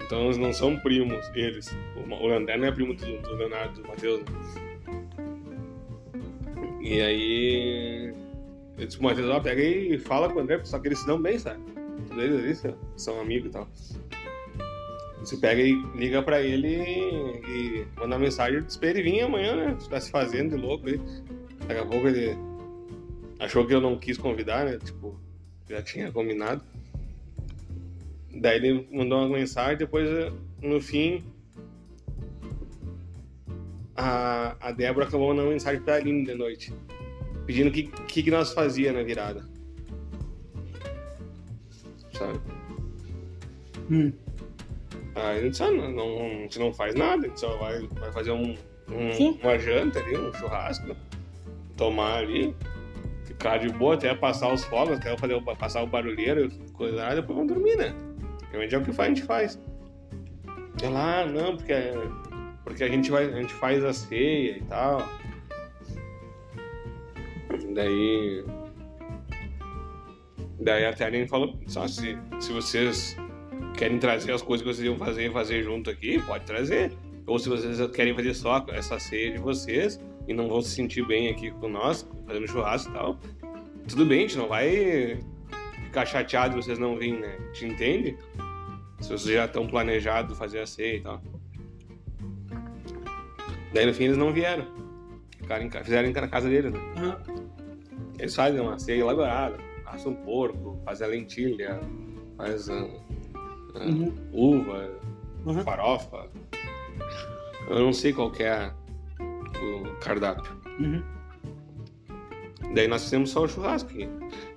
Então eles não são primos, eles. O André não é primo do, do Leonardo, do Matheus. E aí. Eu disse pro Matheus, ó, pega e fala com o André, só que eles se dão bem, sabe? Todos eles ali são amigos e tal. Você pega e liga pra ele e, manda uma mensagem pra ele vir amanhã, né? Tá se fazendo de louco aí. Daqui a pouco ele achou que eu não quis convidar, né? Tipo, já tinha combinado. Daí ele mandou uma mensagem, depois no fim a, a Débora acabou mandando uma mensagem pra Aline de noite, pedindo o que, que, que nós fazia na virada. Sabe? Hum. Aí a gente, ah, não, não, a gente não faz nada, a gente só vai, vai fazer um, um uma janta ali, um churrasco, tomar ali, ficar de boa até passar os fogos, até fazer, passar o barulheiro, coisa lá, depois vamos dormir, né? Realmente é o que faz, a gente faz. Ela, ah, não, porque, porque a, gente vai, a gente faz a ceia e tal. Daí. Daí a Thelene falou, só se, se vocês querem trazer as coisas que vocês iam fazer fazer junto aqui, pode trazer. Ou se vocês querem fazer só essa ceia de vocês e não vão se sentir bem aqui com nós, fazendo churrasco e tal, tudo bem, a gente não vai ficar chateado vocês não virem, né? Te entende? Se vocês já estão planejados fazer a ceia e tal. Daí no fim eles não vieram. Ficaram em, fizeram na casa deles, né? Uhum. Eles fazem uma ceia elaborada, assam um porco, fazem a lentilha, faz uh, uh, Uhum. uva, Uhum. farofa. Eu não sei qual que é o cardápio. Uhum. Daí nós fizemos só o churrasco. aqui.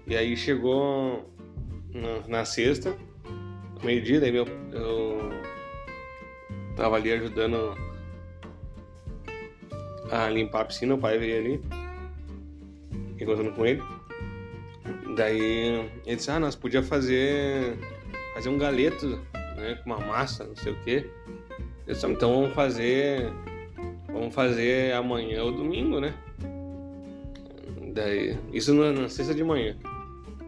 E aí chegou na, na sexta, meio-dia, daí meu, eu tava ali ajudando a limpar a piscina, o pai veio ali, encontrando com ele. Daí ele disse, ah, nós podíamos fazer, fazer um galeto, né, com uma massa, não sei o quê. Eu disse, "Ah, então vamos fazer, vamos fazer amanhã ou domingo, né? Daí, isso na, na sexta de manhã.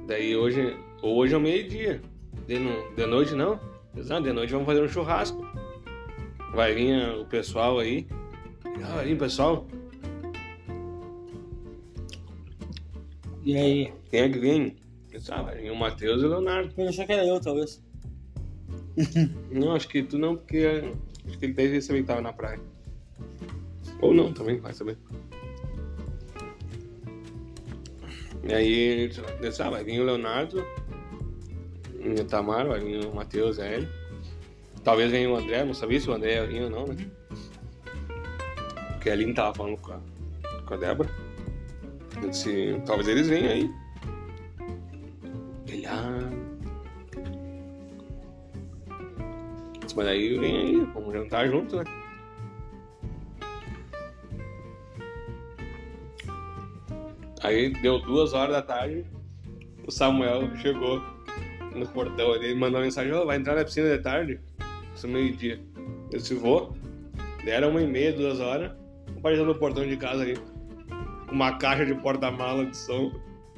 Daí hoje, hoje é meio-dia. De, de noite não. Exato, de noite vamos fazer um churrasco. Vai vir ah, o pessoal aí. Ah, vai vir o pessoal. E aí? Quem é que vem? Vir o Matheus e o Leonardo. Eu achei que era eu, talvez. Não, acho que tu não, porque acho que ele deve saber que tava na praia. Ou não também, vai saber. E aí, disse, ah, vai vir o Leonardo, o Tamar, vai vir o Matheus e ele. Talvez venha o André, não sabia se o André ia vir ou não, né? Porque a Aline tava falando com a, com a Débora. Talvez eles venham aí. Ele, ah, Mas aí vem aí, vamos jantar junto, né? Aí deu duas horas da tarde, o Samuel chegou no portão ali, mandou uma mensagem, "Ô, vai entrar na piscina de tarde? Isso meio-dia. Eu disse, vou. Deram uma e meia, duas horas, apareceu no portão de casa ali, com uma caixa de porta-mala de som,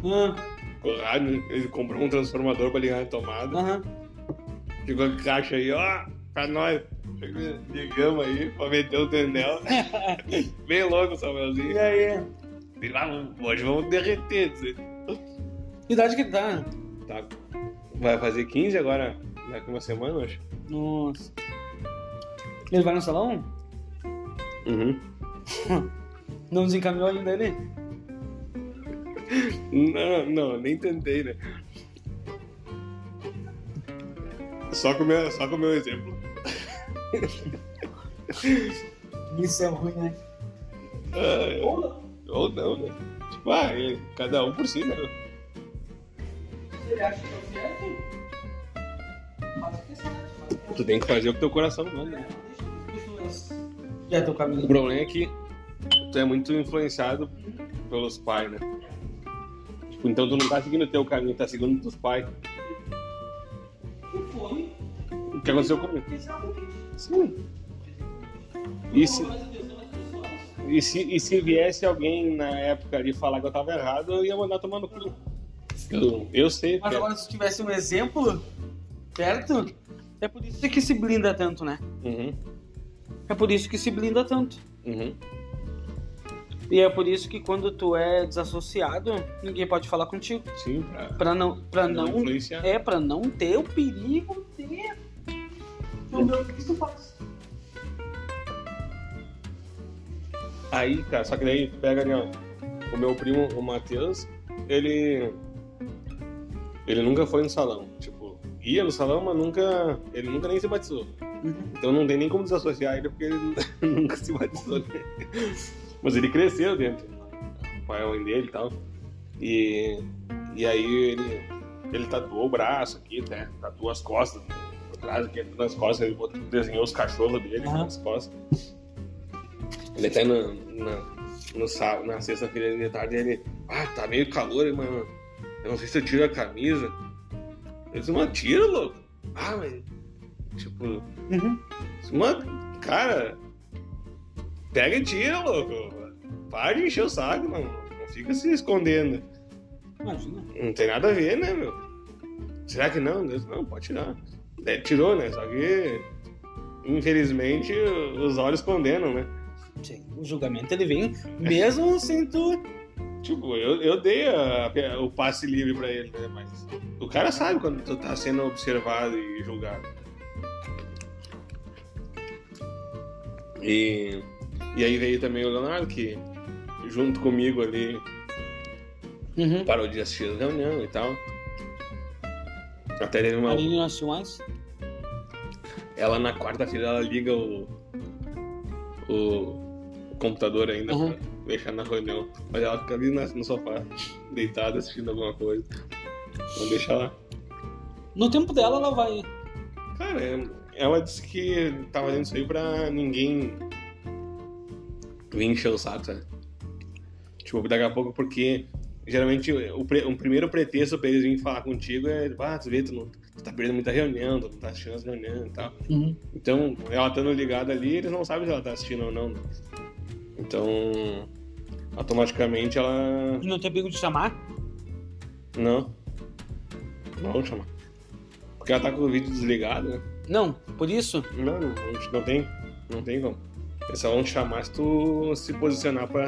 Ah, com o rádio, ele comprou um transformador pra ligar na tomada. Aham. Chegou a caixa aí, ó, pra nós. Ligamos aí pra meter o tendel. Bem louco, Samuelzinho. E aí? E lá, hoje vamos derreter. Que idade que ele tá? Tá. Vai fazer 15 agora, daqui uma semana, eu acho. Nossa. Ele vai no salão? Uhum. Não desencaminhou ainda ele? Não, não, nem tentei, né? Só com o meu, só com o meu exemplo. Isso é ruim, né? Ah, Ou não. ou não, né? Tipo, ah, é, cada um por si, né? Ele acha que é certo? Faz o que certo. Tu tem que fazer o que teu coração manda. né? Já é teu O caminho. problema é que tu é muito influenciado pelos pais, né? Tipo, então tu não tá seguindo o teu caminho, tá seguindo os teus pais. Foi. O que aconteceu comigo? Sim. E se, e, se, e se viesse alguém na época ali falar que eu tava errado, eu ia mandar tomar no cu. Eu, eu sei. Mas que é- agora se tivesse um exemplo perto, é por isso que se blinda tanto, né? Uhum, É por isso que se blinda tanto. uhum. E é por isso que quando tu é desassociado, ninguém pode falar contigo. Sim, pra, Pra não, pra não não, influenciar. é para não ter o perigo de Não ver o que tu faz. Aí, cara, só que daí pega ali, ó. O meu primo, o Matheus, ele. Ele nunca foi no salão. Tipo, ia no salão, mas nunca. Ele nunca nem se batizou. Então não tem nem como desassociar ele porque ele nunca se batizou. né? Mas ele cresceu dentro. O pai é mãe dele e tal. E, e aí ele, ele tatuou o braço aqui, né? Tatuou as costas. Atrás aqui nas costas, ele botou- desenhou os cachorros dele Aham. nas costas. Ele até na, na, no sábado, na sexta-feira de tarde ele. Ah, tá meio calor, hein, mano. Eu não sei se eu tiro a camisa. Eu disse, mas tira, louco. Ah, mas. Tipo, Uhum. Mano, cara, pega e tira, louco. Para de encher o saco, mano. Não fica se escondendo. Imagina. Não tem nada a ver, né, meu? Será que não? Deus, não, pode tirar. É, tirou, né? Só que, infelizmente, os olhos condenam, né? Sim, o julgamento ele vem mesmo sem tu. Tipo, eu, eu dei a- a- o passe livre pra ele, né? Mas o cara sabe quando tu tá sendo observado e julgado. E, e aí veio também o Leonardo, que junto comigo ali Uhum. parou de assistir a reunião e tal. Até teve uma. Aline Nacionais. Ela na quarta-feira ela liga o, o, o computador ainda Uhum. pra deixar na reunião. Mas ela fica ali no sofá, deitada, assistindo alguma coisa. Vamos deixar lá. No tempo dela, ela vai. Cara, ela disse que tava fazendo isso aí pra ninguém vir encher o saco, sabe? Tipo, daqui a pouco, porque geralmente o, pre- o primeiro pretexto pra eles virem falar contigo é, ah, tu vê, tu, não, tu tá perdendo muita reunião, tu não tá assistindo as reuniões e tal. Uhum. Então, ela estando ligada ali, eles não sabem se ela tá assistindo ou não. né? Então, automaticamente ela. E não tem perigo de chamar? Não. Não vamos chamar. Porque ela tá com o vídeo desligado, né? Não, por isso. Não, não, não- não tem. Não tem como. Eles só vão te chamar se tu se posicionar pra,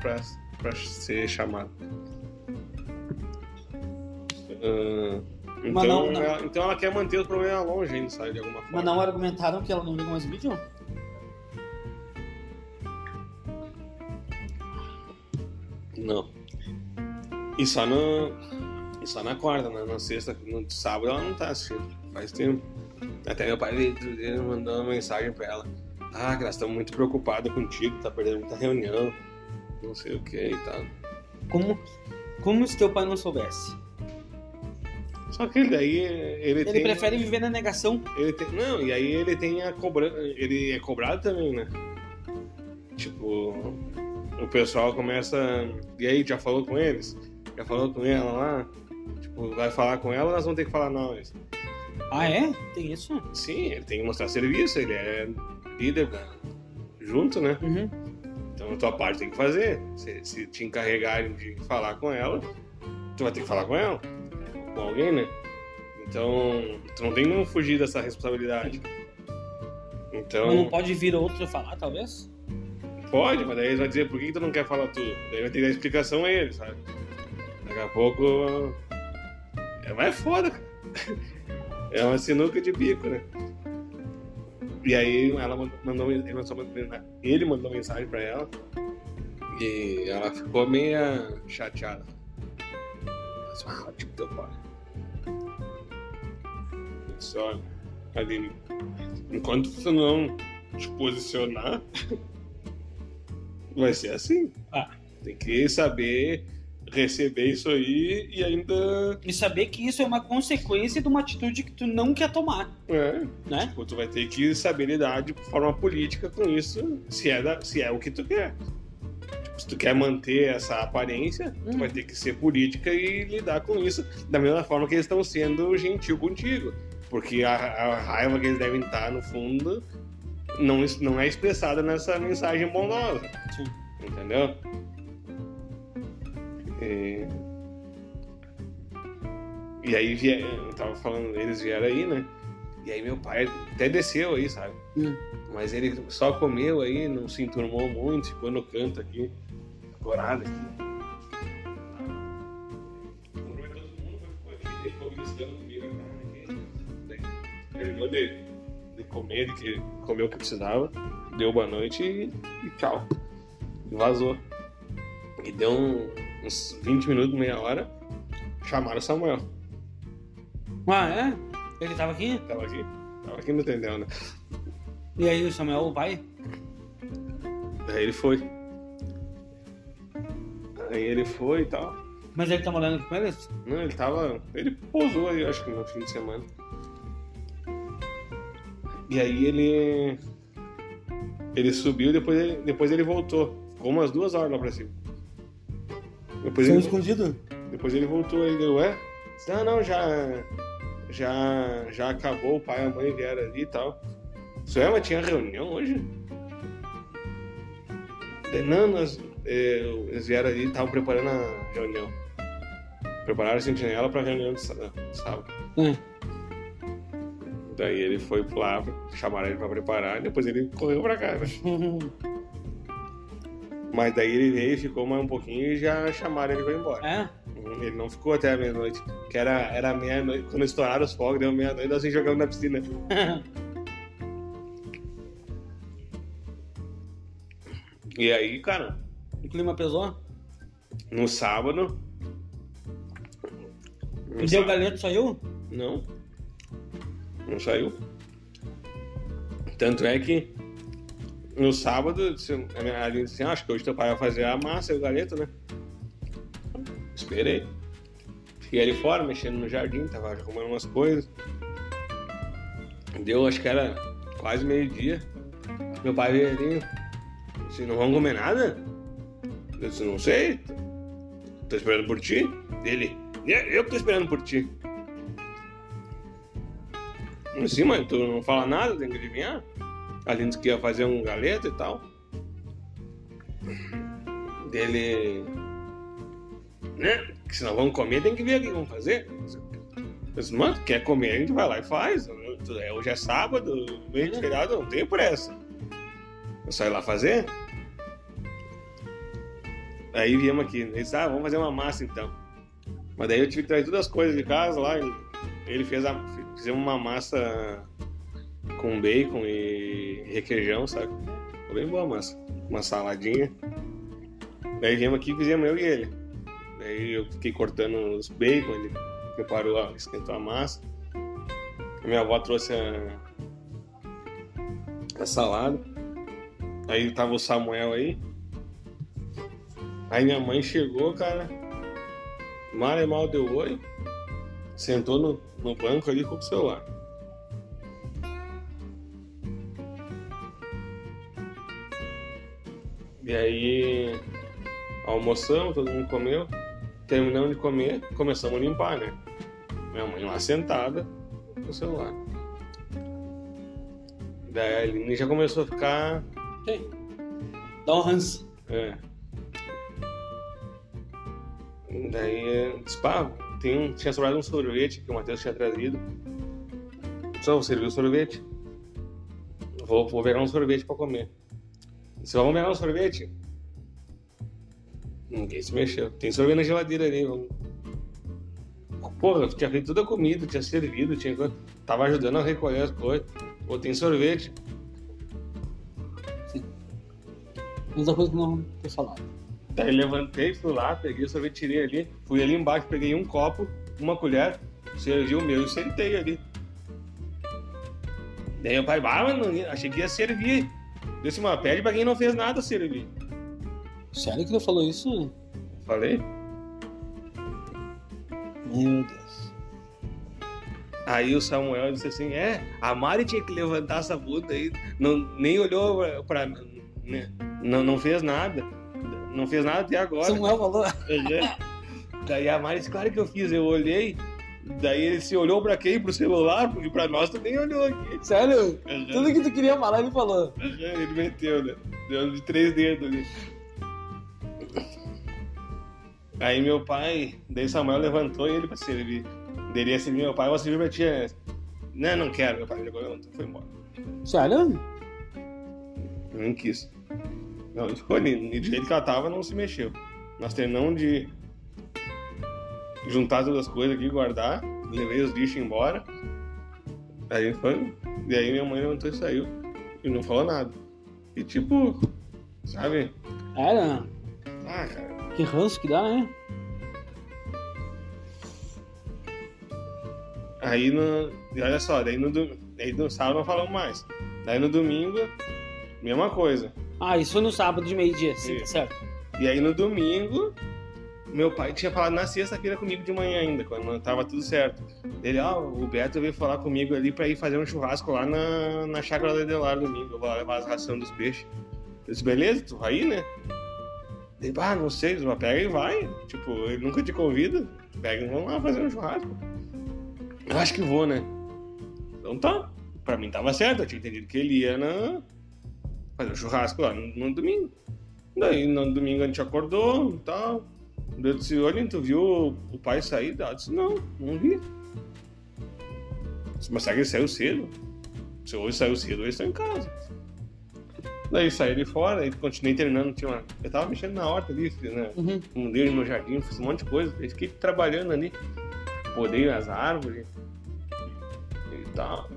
pra, pra ser chamado. Ah, então, não- não. Ela, então ela quer manter os problemas longe ainda, sabe? De alguma forma. Mas não argumentaram que ela não liga mais o vídeo? Não. E só no. E só na quarta, né? Na sexta, no sábado ela não tá assistindo. Faz tempo. Até meu pai ele, ele mandou uma mensagem pra ela. Ah, elas estão muito preocupadas contigo, tá perdendo muita reunião, não sei o que e tal. Como, como se teu pai não soubesse? Só que ele daí ele, Ele tem. prefere viver na negação. Ele tem, não, e aí ele tem a cobrança. Ele é cobrado também, né? Tipo, o pessoal começa. E aí, já falou com eles? Já falou com ela lá? Tipo, vai falar com ela, nós vamos ter que falar nós. Ah, é? Tem isso? Sim, ele tem que mostrar serviço, ele é líder junto, né? Uhum. Então a tua parte tem que fazer. Se, se te encarregarem de falar com ela, tu vai ter que falar com ela. Com alguém, né? Então, tu não tem como fugir dessa responsabilidade. Então, Mas não pode vir outro falar, talvez? pode, mas daí eles vão dizer por que, que tu não quer falar tudo. Daí vai ter que dar explicação a eles, sabe? Daqui a pouco. É mais foda, cara. É uma sinuca de bico, né? E aí ela mandou, ele, mandou, ele mandou mensagem pra ela e ela ficou meio chateada. Mas, ah, tipo teu pai. Olha, Aline, enquanto você não te posicionar, vai ser assim. Ah. Tem que saber receber isso aí e ainda. E saber que isso é uma consequência de uma atitude que tu não quer tomar, É, né? tipo, tu vai ter que saber lidar de forma política com isso, se é, da- se é o que tu quer. Tipo, se tu quer manter essa aparência, tu Hum. vai ter que ser política e lidar com isso da mesma forma que eles estão sendo gentil contigo. Porque a, a raiva que eles devem estar no fundo não, não é expressada nessa mensagem bondosa. Sim. Entendeu? E, e aí eu tava falando, eles vieram aí, né? E aí meu pai até desceu aí, sabe? Hum. Mas ele só comeu aí, não se enturmou muito, ficou no canto aqui, corado aqui. Terminou de, de comer, de que comeu o que precisava, deu boa noite e, e tchau. E vazou. E deu um- uns 20 minutos, meia hora, chamaram o Samuel. Ah, é? Ele tava aqui? Tava aqui, tava aqui no tendel, né? E aí o Samuel vai? Daí ele foi. Aí ele foi e tal. Mas ele tá morando com eles? Não, ele tava. Ele pousou aí, acho que no fim de semana. E aí ele. Ele subiu e depois ele, depois ele voltou. Ficou umas duas horas lá pra cima. Depois ele, escondido? depois ele voltou aí, deu, ué? Não, não, já. Já, já acabou, o pai e a mãe vieram ali e tal. Sué, mas tinha reunião hoje? Daí, Não, nós, eh, eles vieram ali e estavam preparando a reunião. Prepararam a sentinela pra reunião de sá- sábado. É. Daí ele foi lá, chamaram ele pra preparar, e depois ele correu pra cá, né? Mas daí ele veio, ficou mais um pouquinho e já chamaram ele pra ir embora. É? Ele não ficou até a meia-noite, que era, era meia-noite, quando estouraram os fogos, deu meia-noite, nós jogamos na piscina. E aí, cara, o clima pesou? no sábado. no E deu sábado- galeto saiu? Não. Não saiu. Tanto é que no sábado, a minha disse assim, "Ah, acho que hoje teu pai vai fazer a massa e o galeto, né? Esperei. Fiquei ali fora, mexendo no jardim, tava arrumando umas coisas. Deu, acho que era quase meio-dia. Meu pai veio ali, disse, não vamos comer nada? Eu disse, não sei. Tô esperando por ti. Ele, "É, eu que tô esperando por ti. Disse, mas tu não fala nada, tem que adivinhar. A gente que ia fazer um galeto e tal. Dele. Né? Que se nós vamos comer, tem que ver o que vamos fazer. Eu disse, mano, quer comer, a gente vai lá e faz. É, Hoje é sábado, meio de feriado, não tem pressa. Eu saio lá fazer. Aí viemos aqui. Ele disse, ah, vamos fazer uma massa então. Mas daí eu tive que trazer todas as coisas de casa lá. Ele fez a. Fizemos uma massa com bacon e requeijão, sabe? Ficou bem boa a massa. Uma saladinha. Daí viemos aqui e fizemos eu e ele. Daí eu fiquei cortando os bacon, ele preparou, esquentou a massa. A minha avó trouxe a, a salada. Aí tava o Samuel aí. Aí minha mãe chegou, cara. Mal e mal deu oi. Sentou no, no banco ali com o celular. E aí almoçamos, todo mundo comeu. Terminamos de comer, começamos a limpar, né? Minha mãe lá sentada com o celular. Daí a Aline já começou a ficar. Tem. Dá um ranço. É. Daí disse, pá, tem um, tinha sobrado um sorvete que o Matheus tinha trazido. Só vou servir o sorvete. Vou, vou pegar um sorvete pra comer. Disse, vamos pegar um sorvete? Ninguém se mexeu. Tem sorvete na geladeira ali. Vamos... Porra, eu tinha feito toda a comida, tinha servido, tinha... tava ajudando a recolher as coisas. Pô, tem sorvete. Mesma coisa que não ter falado. Daí levantei, fui lá, peguei o sorvete, tirei ali, fui ali embaixo, peguei um copo, uma colher, servi o meu e sentei ali. Daí o pai, ah, mas não- achei que ia servir. Desse uma pede pra quem não fez nada servir. Sério que ele falou isso? Falei? Meu Deus. Aí o Samuel disse assim: É, a Mari tinha que levantar essa bunda aí. Não, nem olhou pra. pra né? não, não fez nada. Não fez nada até agora. Samuel falou. Daí a Mari disse: Claro que eu fiz. Eu olhei. Daí ele se olhou pra quem? Pro celular? Porque pra nós nem olhou aqui. Sério? Uhum. Tudo que tu queria falar, ele falou. Uhum, Ele meteu, né? Deu de três dedos ali. Aí meu pai, daí Samuel levantou e ele pra servir. Ele assim, meu pai, você viu pra tia? Não, não quero, meu pai jogou levantou e foi embora. Sério? Não quis. Não, ele ficou ali. Do jeito que ela tava, não se mexeu. Nós terminamos de juntar todas as coisas aqui, guardar. Levei os lixos embora. Aí foi. E aí minha mãe levantou e saiu. E não falou nada. E tipo, sabe? Era. Ah, cara. Que ranço que dá, né? Aí no. E olha só, daí no, do- daí no sábado não falamos mais. Daí no domingo, mesma coisa. Ah, isso foi no sábado de meio-dia, sim, tá Isso. certo. E aí no domingo, meu pai tinha falado na sexta-feira comigo de manhã ainda, quando tava tudo certo. Ele, ó, o Beto veio falar comigo ali pra ir fazer um churrasco lá na, na chácara da Adelar domingo. Eu vou lá levar as rações dos peixes. Eu disse, beleza, tu vai ir, né? Ele, ah, não sei, mas pega e vai. Tipo, ele nunca te convida. Pega e vamos lá fazer um churrasco. Eu acho que vou, né? Então tá. Pra mim tava certo, eu tinha entendido que ele ia na... fazer um churrasco lá no, no domingo. Daí no domingo a gente acordou e tal. Eu disse, olha, tu viu o pai sair? Ela disse, não, não vi. Disse, Mas será que ele saiu cedo? Se hoje saiu cedo, eles estão em casa. Daí saí de fora e continuei treinando. Tinha uma... Eu tava mexendo na horta ali, né? Uhum. Mudei no meu jardim, fiz um monte de coisa. Eu fiquei trabalhando ali. Podei as árvores e tal.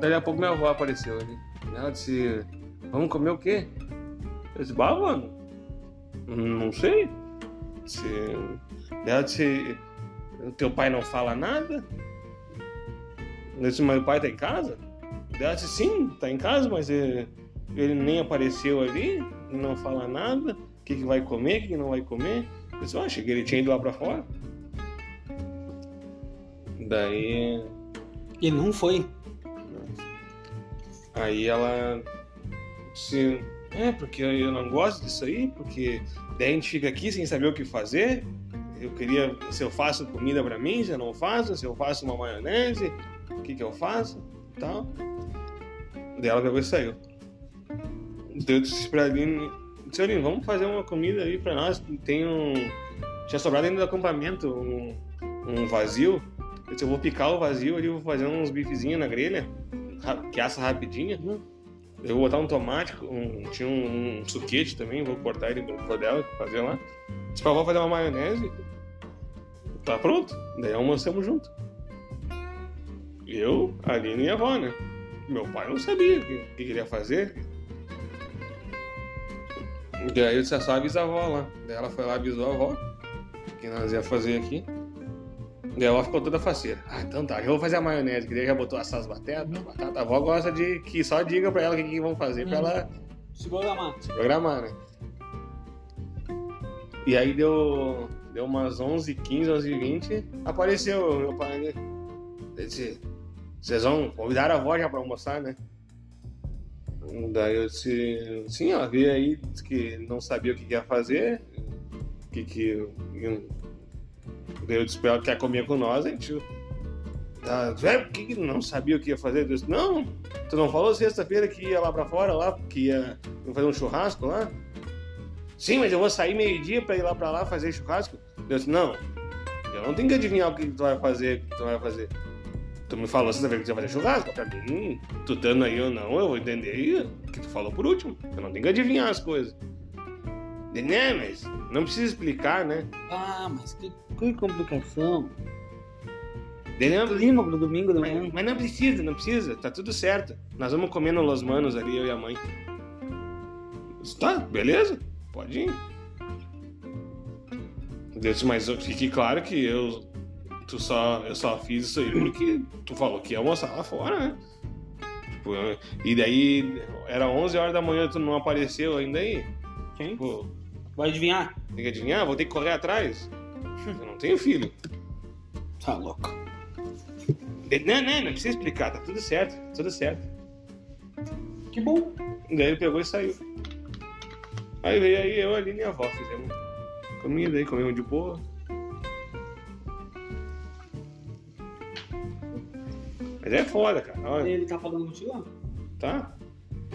Daí a pouco minha avó apareceu ali. Ela disse, vamos comer o quê? Eu disse, bah, mano, não sei. Disse, ela disse, teu pai não fala nada? Disse, o pai tá em casa? Ela disse, sim, tá em casa, mas ele, ele nem apareceu ali, não fala nada. O que, que vai comer, o que, que não vai comer? Eu disse, ah, achei que ele tinha ido lá pra fora. Daí, Ele não foi. aí ela disse, é, porque eu não gosto disso aí, porque daí a gente fica aqui sem saber o que fazer. Eu queria, se eu faço comida pra mim, se eu não faço, se eu faço uma maionese, o que que eu faço, tal. Daí ela pegou e saiu. Daí eu disse pra Aline, disse, Aline, vamos fazer uma comida aí pra nós, tem um... Tinha sobrado dentro do acampamento um, um vazio. Eu disse, eu vou picar o vazio ali, vou fazer uns bifezinhos na grelha, que assa rapidinho. Eu vou botar um tomate, um- tinha um, um suquete também, vou cortar ele no rodela, fazer lá. Disse pra avó fazer uma maionese. Tá pronto. Daí almoçamos junto. Eu, a Aline e a avó, né? Meu pai não sabia o que, que queria fazer. Daí eu disse, "É só avisa a avó lá. Daí ela foi lá, avisou a avó, que nós ia fazer aqui. Daí a avó ficou toda faceira. Ah, então tá, eu vou fazer a maionese, que daí já botou assar as batatas. batata. A avó gosta de que só diga pra ela o que, que vão fazer pra Uhum. ela Se programar. se programar, né? E aí deu, deu umas 11h15, 11h20, apareceu o meu pai. né? Ele disse, vocês vão convidar a avó já pra almoçar, né? Daí eu disse, sim, ela veio aí, disse que não sabia o que ia fazer, o que que... Pra ela que quer comer com nós, a gente... Ah, velho, que não sabia o que ia fazer? Eu disse, não, tu não falou sexta-feira que ia lá pra fora, lá, que ia fazer um churrasco lá? Sim, mas eu vou sair meio-dia pra ir lá pra lá fazer churrasco? Eu disse, não, eu não tenho que adivinhar o que tu vai fazer, o que tu vai fazer. Tu me falou sexta-feira que tu ia fazer churrasco, pra mim, tu aí ou não, eu vou entender o que tu falou por último. Eu não tenho que adivinhar as coisas. Né, mas não precisa explicar, né? Ah, mas que, que complicação. Ele, não, Clima pro domingo de manhã. mas, mas não precisa, não precisa, tá tudo certo. Nós vamos comer no Los Manos ali, eu e a mãe. Tá, beleza, pode ir. Eu disse, mas fique claro que eu, tu só, eu só fiz isso aí porque tu falou que ia almoçar lá fora, né? Tipo, eu- e daí era 11 horas da manhã, tu não apareceu ainda aí? Quem? Tipo, Vai adivinhar? tem que adivinhar, vou ter que correr atrás. Eu não tenho filho. Tá louco. Não, não, não precisa explicar, tá tudo certo, tudo certo. Que bom. Daí ele pegou e saiu. Aí veio aí eu ali e minha avó fizemos comida aí, comemos de boa. Mas é foda, cara. Olha, Ele tá falando contigo? ó? tá?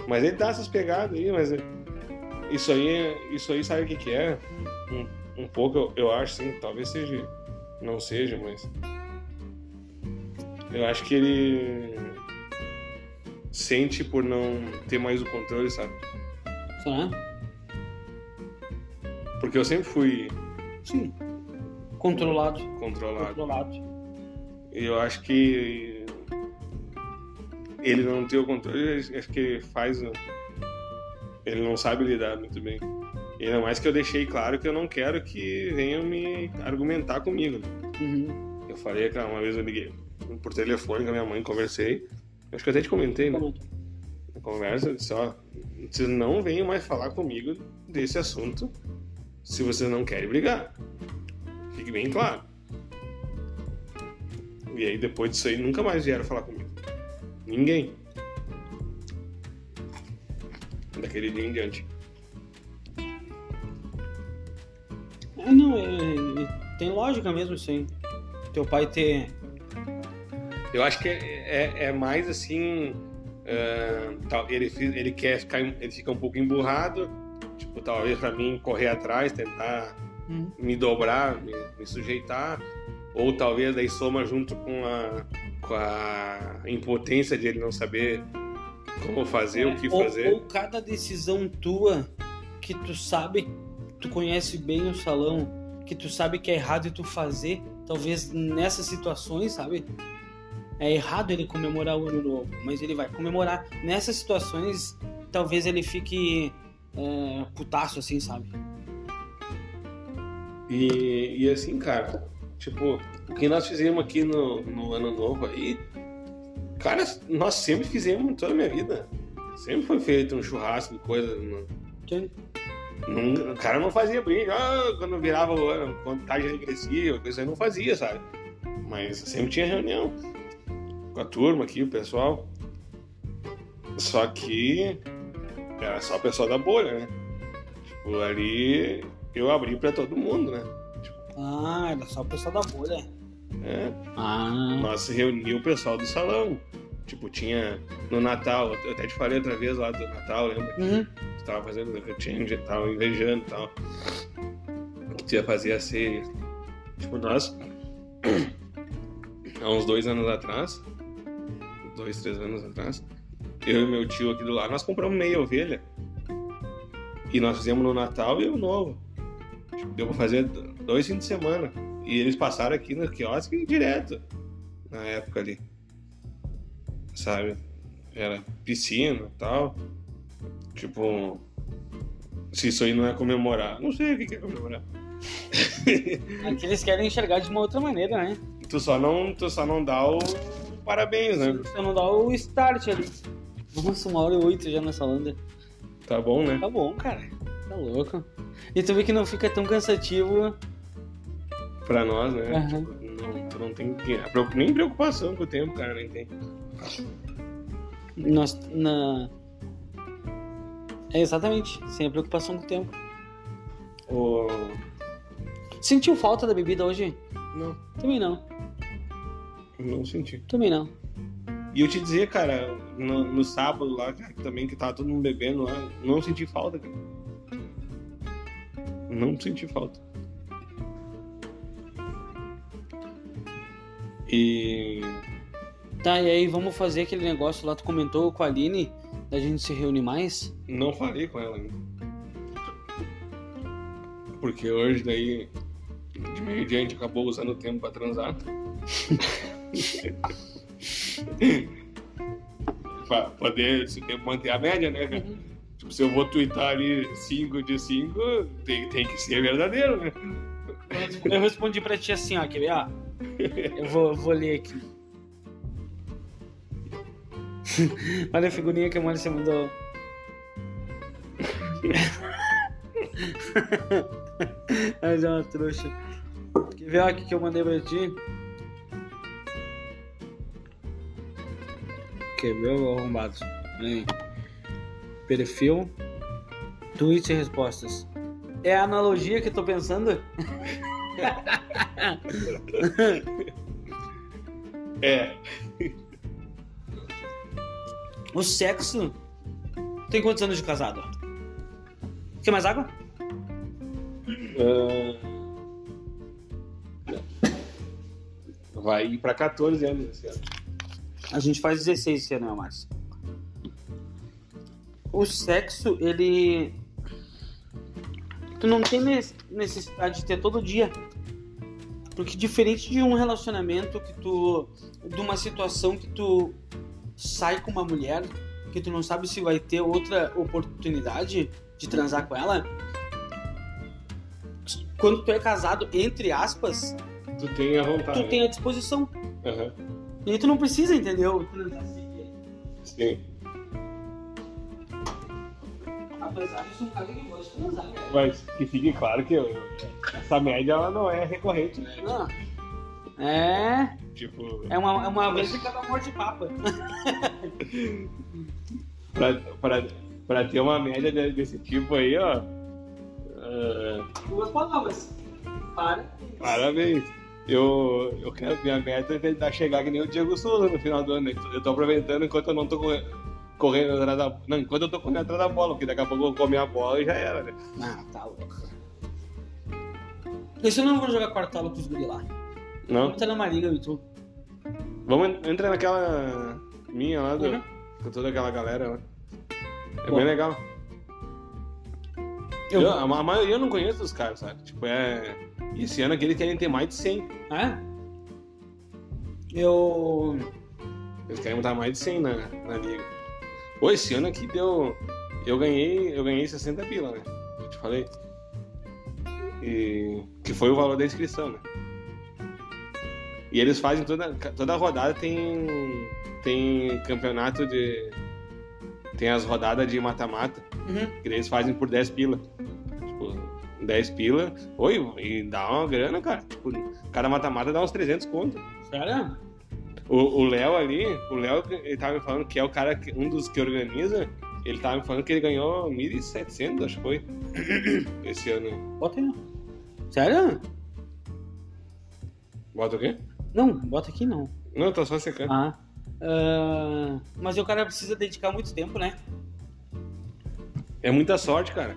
Mas ele dá essas pegadas aí, mas é- isso aí, é- isso aí sabe o que que é? Um, um pouco, eu, eu acho, sim, talvez seja, não seja, mas eu acho que ele sente por não ter mais o controle, sabe? Será? Porque eu sempre fui Sim. Controlado. controlado. Controlado. E eu acho que ele não ter o controle, acho que ele faz. Ele não sabe lidar muito bem. E ainda mais que eu deixei claro que eu não quero que venham me argumentar comigo. né? Uhum. Eu falei que uma vez eu liguei por telefone com a minha mãe, conversei. Acho que eu até te comentei, né? Comenta. Na conversa, eu disse, ó, vocês não venham mais falar comigo desse assunto se vocês não querem brigar. Fique bem claro. E aí depois disso aí nunca mais vieram falar comigo. Ninguém. Daquele dia em diante. É, não, é- é- tem lógica mesmo isso aí. Teu pai ter. Eu acho que é, é- é mais assim. tal- ele, ele quer ficar. Ele fica um pouco emburrado. Tipo, talvez pra mim correr atrás, tentar Uhum. me dobrar, me, me sujeitar, ou talvez daí soma junto com a, com a impotência de ele não saber como fazer, o que ou, fazer. ou cada decisão tua que tu sabe, tu conhece bem o salão, que tu sabe que é errado e tu fazer, talvez nessas situações, sabe? É errado ele comemorar o ano novo, mas ele vai comemorar. Nessas situações, talvez ele fique é, putaço, assim, sabe? E, e assim, cara, tipo, o que nós fizemos aqui no, no ano novo aí, cara, nós sempre fizemos toda a minha vida. Sempre foi feito um churrasco, coisa. não- Entende? Não- o cara não fazia briga, ah, quando virava o ano, tarde regressiva, coisa aí não fazia, sabe? Mas sempre tinha reunião com a turma aqui, o pessoal. Só que era só o pessoal da bolha, né? Tipo, ali eu abri pra todo mundo, né? Ah, era só o pessoal da bolha. É, Ah, nós reunimos o pessoal do salão. Tipo, tinha no Natal, eu até te falei outra vez lá do Natal, lembra? uhum. Tu tava fazendo change e tal, invejando e tal. Que tu ia fazer a ceia. Tipo, nós, há uns dois anos atrás, dois, três anos atrás, eu e meu tio aqui do lado, nós compramos meia ovelha. E nós fizemos no Natal e o Novo. Tipo, deu pra fazer dois fins de semana. E eles passaram aqui no quiosque direto, na época ali. Sabe? Era piscina e tal. Tipo, se isso aí não é comemorar, não sei o que é comemorar. É que eles querem enxergar de uma outra maneira, né? Tu só não, tu só não dá o parabéns, né? Você não dá o start ali. Nossa, uma hora e oito já nessa onda. Tá bom, né? Tá bom, cara. Tá louco. E tu vê que não fica tão cansativo. Pra nós, né? Aham. Tipo, não, tu não tem nem preocupação com o tempo, cara, nem tem. Nós, na... É exatamente, sem a preocupação com o tempo. O... Sentiu falta da bebida hoje? Não, Também não. não senti. Também não. E eu te dizer, cara, no, no sábado lá, cara, também que tava todo mundo bebendo lá, não senti falta, cara. Não senti falta. E Tá, e aí vamos fazer aquele negócio lá, tu comentou com a Aline, da gente se reunir mais? não falei com ela ainda. Porque hoje daí, de meio dia, a gente acabou usando o tempo pra transar. pra poder esse tempo manter a média, né, cara? Tipo, se eu vou twittar ali 5 de 5, tem, tem que ser verdadeiro, né? Eu respondi pra ti assim, ó, quer ver, ó? Eu vou, vou ler aqui. Olha a figurinha que a Márcia mandou. Mas é uma trouxa. Quer ver aqui que eu mandei pra ti? Quer ver, é arrombado? Vem. Perfil. Tweet e respostas. É a analogia que eu tô pensando? é. O sexo. Tem quantos anos de casado? Quer mais água? Ah, Vai ir pra 14 anos esse ano. A gente faz 16 esse ano, né, Márcio? O sexo, ele. Tu não tem ne- necessidade de ter todo dia. Porque diferente de um relacionamento que tu. de uma situação que tu sai com uma mulher, que tu não sabe se vai ter outra oportunidade de transar com ela. Quando tu é casado, entre aspas, Tu tem a vontade. tu tem a disposição. Aham. E aí tu não precisa, entendeu? Sim. Apesar de ser um cara que gosta de transar, velho. Mas que fique claro que eu- essa média ela não é recorrente, né? Não. É, Tipo, é uma, é uma vez de cada morte papa. pra, pra, pra ter uma média de- desse tipo aí, ó. ah, Duas palavras. Para. parabéns. Eu, eu quero minha meta é tentar chegar que nem o Diego Souza no final do ano. né? Eu tô aproveitando enquanto eu não tô corre- correndo atrás da Não, enquanto eu tô correndo atrás da bola, porque daqui a pouco eu vou comer a bola e já era, né? Ah, tá louco. Esse eu não vou jogar quartola com os guri lá. Não? Vamos tá na Mariga, e tu. Vamos en- entrar naquela minha lá, do, Uhum. com toda aquela galera lá. É Bom. bem legal. Eu- Eu, a, ma- a maioria eu não conheço os caras, sabe? Tipo, é. Esse ano aqui eles querem ter mais de 100. É? Eu. Eles querem botar mais de 100 na, na liga. Pô, esse ano aqui deu. Eu ganhei. Eu ganhei 60 pila, né? Eu te falei. E. Que foi o valor da inscrição, né? E eles fazem toda. Toda rodada tem. Tem campeonato de. Tem as rodadas de mata-mata. Uhum. Que eles fazem por 10 pila. Tipo, 10 pila. Oi, e dá uma grana, cara. Tipo, cada mata-mata dá uns 300 conto. Sério? O Léo ali, o Léo, ele tava me falando que é o cara, que, um dos que organiza. Ele tava me falando que ele ganhou 1.700, acho que foi. Esse ano. Bota aí. Sério? Bota o quê? Não, bota aqui não. Não, tô só secando. Ah. Ah, mas o cara precisa dedicar muito tempo, né? É muita sorte, cara.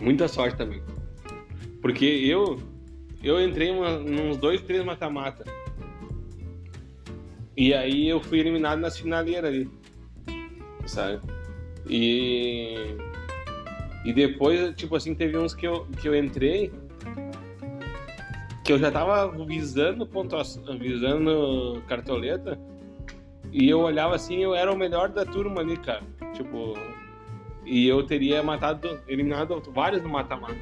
Muita sorte também. Porque eu eu entrei uma, nos dois, três mata-mata. E aí eu fui eliminado nas finaleiras ali. Sabe? E e depois, tipo assim, teve uns que eu, que eu entrei que eu já tava visando pontuação, visando cartoleta e eu olhava assim, eu era o melhor da turma ali, cara. Tipo, e eu teria matado, eliminado vários no mata-mata.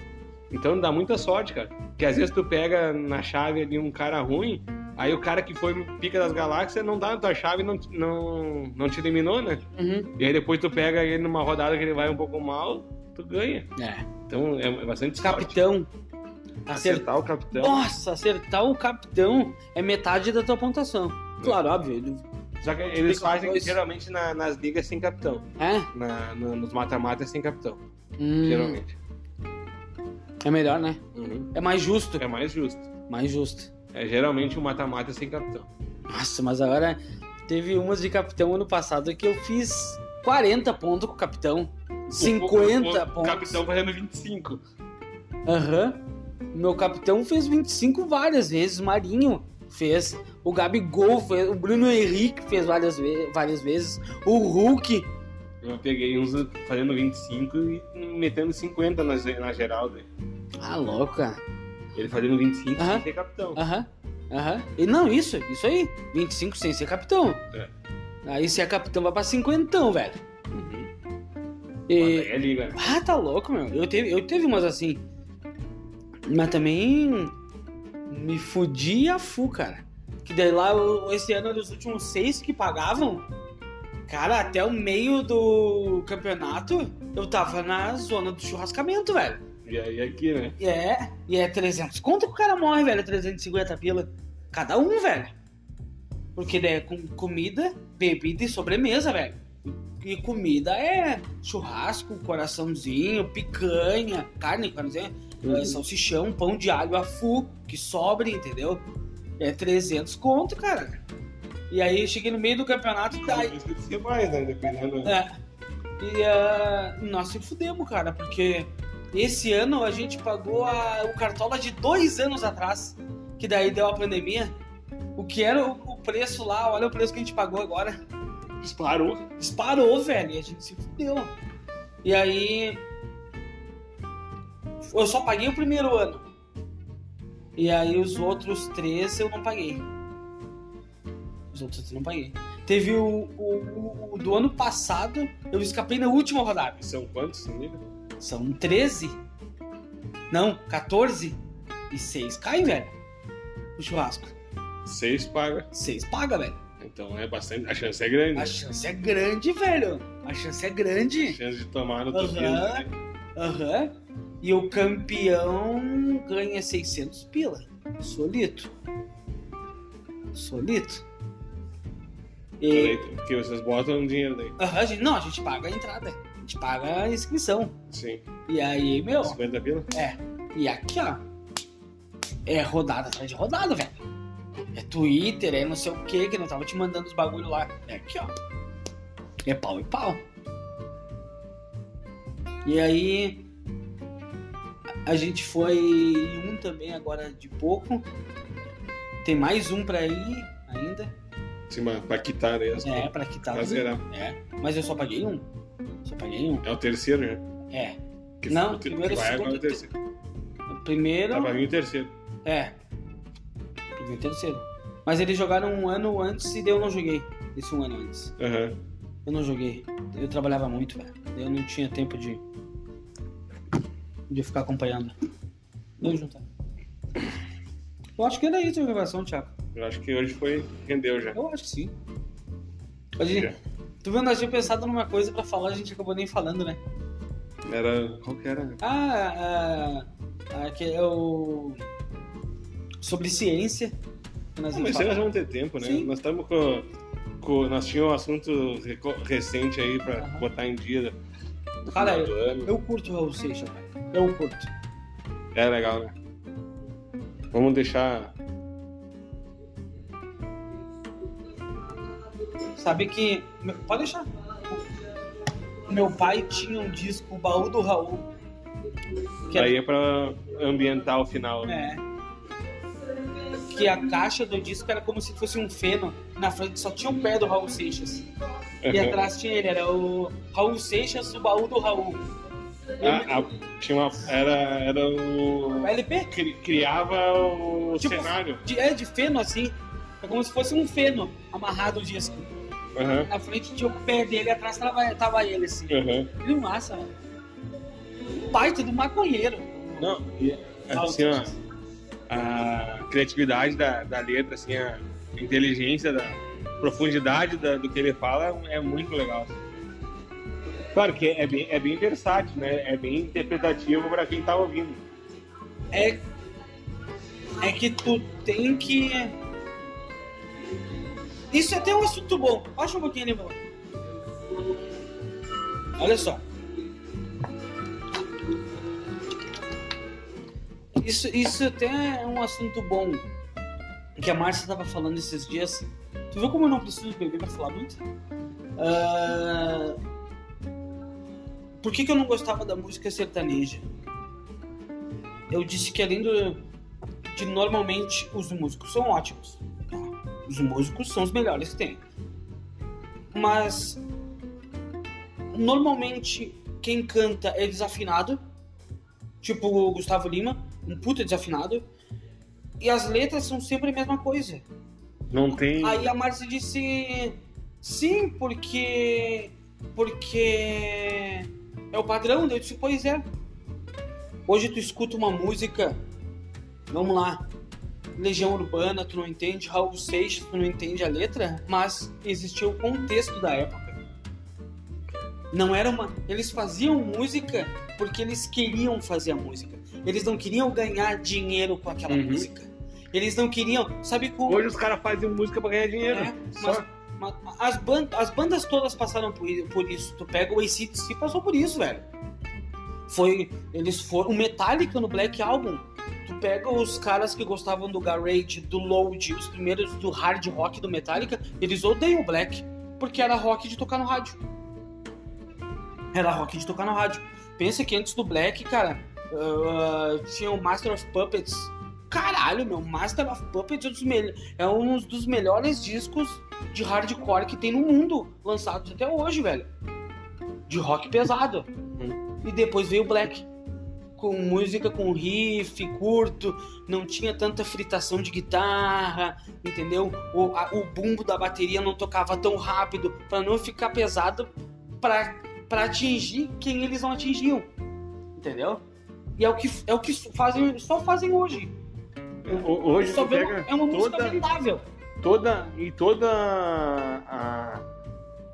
Então dá muita sorte, cara. Porque às vezes tu pega na chave ali um cara ruim, aí o cara que foi pica das galáxias não dá na tua chave e não, não, não te eliminou, né? Uhum. E aí depois tu pega ele numa rodada que ele vai um pouco mal, tu ganha. É. Então é, é bastante sorte. Capitão. Acertar. O capitão. Nossa, acertar o capitão é metade da tua pontuação. Claro, óbvio. Só que eles fazem dois. geralmente na- nas ligas sem capitão. É? Na, na- nos mata-matas sem capitão, Hum, geralmente. É melhor, né? Uhum. É mais justo. É mais justo. Mais justo. É geralmente um mata-mata sem capitão. Nossa, mas agora teve umas de capitão ano passado que eu fiz 40 pontos com o capitão. 50 o, o, o pontos. capitão fazendo 25. Aham. Meu capitão fez 25 várias vezes. Marinho fez. O Gabigol fez. O Bruno Henrique fez várias, ve várias vezes. O Hulk. Eu peguei uns fazendo 25 e metendo 50 na, na geral. Daí. Ah, louca. Ele fazendo 25 Aham. sem ser capitão. Aham. Aham. E não, isso, isso aí. 25 sem ser capitão. É. Aí se é capitão vai pra 50, velho. Uhum. E... Mas aí é liga, né? Ah, tá louco, meu. Eu teve, eu teve umas assim. Mas também me fudi a fu, cara. Que daí lá, esse ano, dos últimos seis que pagavam, cara, até o meio do campeonato, eu tava na zona do churrascamento, velho. E aí aqui, né? É, e é 300 conto que o cara morre, velho, 350 pila. Cada um, velho. Porque daí é com comida bebida e sobremesa, velho. E comida é churrasco, coraçãozinho, picanha, carne, carnezinha, Uhum. é, salsichão, pão de alho a fu, que sobre, entendeu? É 300 conto, cara. E aí cheguei no meio do campeonato, daí, Isso que ser mais, né? Dependendo. é. E ah, nós se fudemos, cara, porque esse ano a gente pagou a- o cartola de dois anos atrás, que daí deu a pandemia. O que era o, o preço lá, olha o preço que a gente pagou agora. Disparou. Disparou, velho, e a gente se fudeu. E aí. Eu só paguei o primeiro ano. E aí os outros três eu não paguei. Os outros eu não paguei. Teve o, o- o do ano passado, eu escapei na última rodada. São quantos, amigo? São 13? Não, 14? E 6 cai, velho. O churrasco. Seis paga. 6 paga, velho. Então é bastante. A chance é grande. A chance é grande, velho. A chance é grande. A chance de tomar no Aham. teu dedo, né? Aham. E o campeão ganha 600 pila. Solito. Solito. E, Porque vocês botam dinheiro daí. Gente, não, a gente paga a entrada. A gente paga a inscrição. Sim. E aí, meu, 50 pila? é. E aqui, ó. É rodada atrás de rodada, velho. É Twitter, é não sei o que, que não tava te mandando os bagulho lá. É aqui, ó. É pau e pau. E aí. A gente foi em um também agora de pouco. Tem mais um pra ir ainda. Sim, mas pra quitar aí as É, pra quitar. Pra zerar. É. Mas eu só paguei um. Só paguei um. É o terceiro, né? É. Que Não, o que primeiro, vai agora é segundo, o terceiro. O primeiro. Tá pra vir o terceiro. É. Primeiro e terceiro. Mas eles jogaram um ano antes e eu não joguei. Esse um ano antes. Aham. Eu não joguei. Eu trabalhava muito, velho. Eu não tinha tempo de. De ficar acompanhando. Vamos juntar. Eu acho que era isso a gravação, Thiago. Eu acho que hoje foi. Rendeu já. Eu acho que sim. A gente, tu vendo, nós tínhamos pensado numa coisa pra falar, a gente acabou nem falando, né? Era. Qual que era? Ah, ah, ah, que é o. Sobre ciência. nós Ah, mas nós vamos ter tempo, né? Sim. Nós estamos com, com. Nós tínhamos um assunto recente aí pra Aham. botar em dia. Cara, ano. Eu curto o Raul Seixas. Eu curto. É legal, né? Vamos deixar. Sabe que. Pode deixar. Meu pai tinha um disco, o baú do Raul. Que Aí é pra ambientar o final. né? É. Que a caixa do disco era como se fosse um feno. Na frente só tinha o pé do Raul Seixas. E atrás tinha ele, era o Raul Seixas, o baú do Raul. A- a- tinha uma. Era, era o. O LP? cri- Criava o Tipo- cenário. De, é de feno assim. É como se fosse um feno amarrado o disco. Aham. Na frente tinha o pé dele, atrás tava, tava ele assim. Aham. Que massa, velho. Um baita do maconheiro. Não, e assim, ó, a criatividade da, da letra, assim, a inteligência, da profundidade da- do que ele fala é muito legal. Claro que é bem, é bem versátil, né? É bem interpretativo para quem tá ouvindo. é, é que tu tem que. Isso é até um assunto bom. Baixa um pouquinho ali. Olha só. Isso, isso até é um assunto bom. Que a Márcia estava falando esses dias. Tu viu como eu não preciso beber pra falar muito? Ah, Por que, que eu não gostava da música sertaneja? eu disse que além do, de normalmente os músicos são ótimos. Os músicos são os melhores que tem. Mas normalmente quem canta é desafinado, tipo o Gustavo Lima, um puta desafinado, e as letras são sempre a mesma coisa. Não tem. Aí a Márcia disse sim, porque porque é o padrão, eu disse, pois é. Hoje tu escuta uma música, vamos lá, Legião Urbana, tu não entende, Raul Seixas, tu não entende a letra, mas existia o contexto da época. Não era uma. Eles faziam música porque eles queriam fazer a música. Eles não queriam ganhar dinheiro com aquela Uhum. música. Eles não queriam. Sabe como. Hoje os caras fazem música pra ganhar dinheiro. É, Só. Mas As, ban- as bandas todas passaram por, por isso. Tu pega o ACDC passou por isso, velho. Foi. Eles foram. O Metallica no Black Album. Tu pega os caras que gostavam do Garage, do Load, os primeiros do hard rock do Metallica, eles odeiam o Black. Porque era rock de tocar no rádio. Era rock de tocar no rádio. Pensa que antes do Black, cara, ah, tinha o Master of Puppets. Caralho, meu, Master of Puppets é um é um dos melhores discos de hardcore que tem no mundo, lançados até hoje, velho. De rock pesado. E depois veio o Black. Com música com riff curto, não tinha tanta fritação de guitarra, entendeu? O, a- o bumbo da bateria não tocava tão rápido, pra não ficar pesado pra, pra atingir quem eles não atingiam. Entendeu? E é o que, é o que fazem, só fazem hoje. Ho- Hoje Só tu vê- pega é uma música toda, vendável. toda e toda a,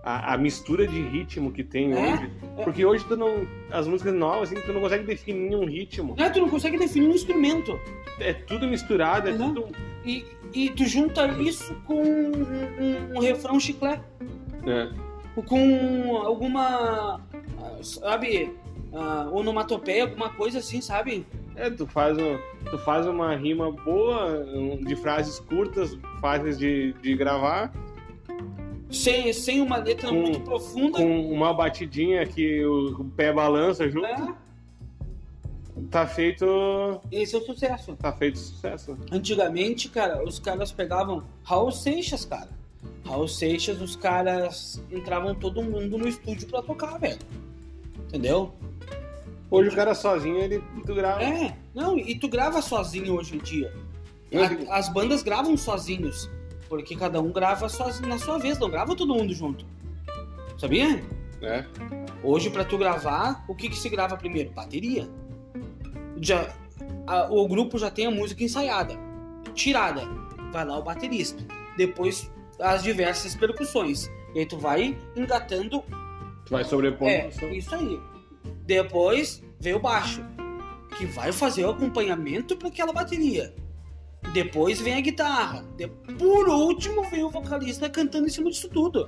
a, a mistura de ritmo que tem É, hoje. Porque hoje tu não. As músicas novas, assim, tu não consegue definir um ritmo. Né? Tu não consegue definir um instrumento. É tudo misturado, é Uhum. tudo. E, e tu junta isso com um, um- um refrão chiclete. É. Com alguma. Sabe? ah, onomatopeia, alguma coisa assim, sabe? É, tu faz, um, tu faz uma rima boa, de frases curtas, fáceis de, de gravar, Sem, sem uma letra Com- muito profunda. com uma batidinha que o, pé balança junto, né? tá feito. Esse é o sucesso. Tá feito sucesso. Antigamente, cara, os caras pegavam Raul Seixas, cara. Raul Seixas, os caras entravam todo mundo no estúdio pra tocar, velho. Entendeu? Hoje o cara sozinho, ele tu grava. É, não, e tu grava sozinho hoje em dia. A- as bandas gravam sozinhos, porque cada um grava sozinho na sua vez, não grava todo mundo junto. Sabia? É. Hoje, pra tu gravar, o que que se grava primeiro? Bateria. Já, a- o grupo já tem a música ensaiada, tirada. Vai lá o baterista. Depois, as diversas percussões. E aí tu vai engatando Tu vai sobrepondo. é, isso aí. Depois veio o baixo, que vai fazer o acompanhamento para aquela bateria. Depois vem a guitarra. De- Por último, vem o vocalista cantando em cima disso tudo.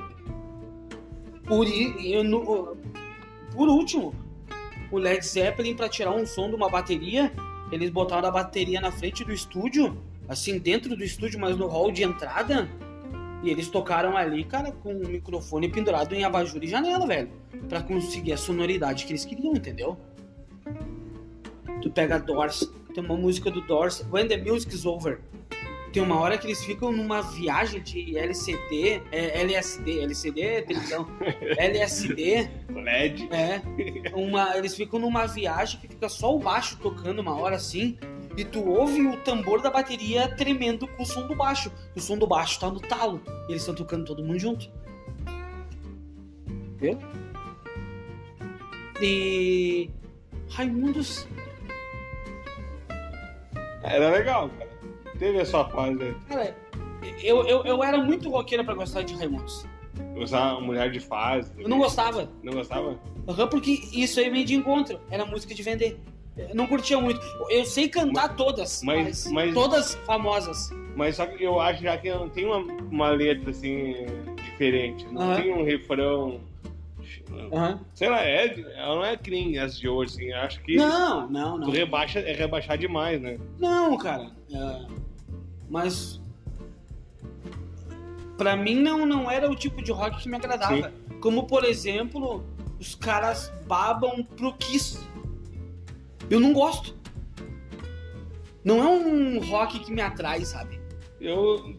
Por, no- por último, o Led Zeppelin, para tirar um som de uma bateria, eles botaram a bateria na frente do estúdio, assim, dentro do estúdio, mas no hall de entrada. E eles tocaram ali, cara, com o microfone pendurado em abajur e janela, velho. Pra conseguir a sonoridade que eles queriam, entendeu? Tu pega Doors, tem uma música do Doors, When the Music's Over. Tem uma hora que eles ficam numa viagem de LCD, é, LSD, LCD é televisão, LSD, LED. é. Uma, eles ficam numa viagem que fica só o baixo tocando uma hora assim, e tu ouve o tambor da bateria tremendo com o som do baixo. O som do baixo tá no talo. E eles estão tocando todo mundo junto. Viu? E. Raimundos. Era legal, cara. Teve a sua fase aí. Cara, eu, eu, eu era muito roqueira pra gostar de Raimundos. Usar mulher de fase. Eu não gostava. Não gostava? Aham, porque isso aí meio de encontro. Era música de vender. Não curtia muito. Eu sei cantar todas, mas- mas, mas- todas famosas. Mas só que eu acho já que não tem uma, uma letra assim diferente. Não Aham. tem um refrão. Aham. Sei lá, é, ela não é nem as de hoje, assim. Acho que Não, não, tu não. rebaixa, é rebaixar demais, né? Não, cara. É, mas. Pra mim não, não era o tipo de rock que me agradava. Como, por exemplo, os caras babam pro Kiss. Eu não gosto. Não é um rock que me atrai, sabe? Eu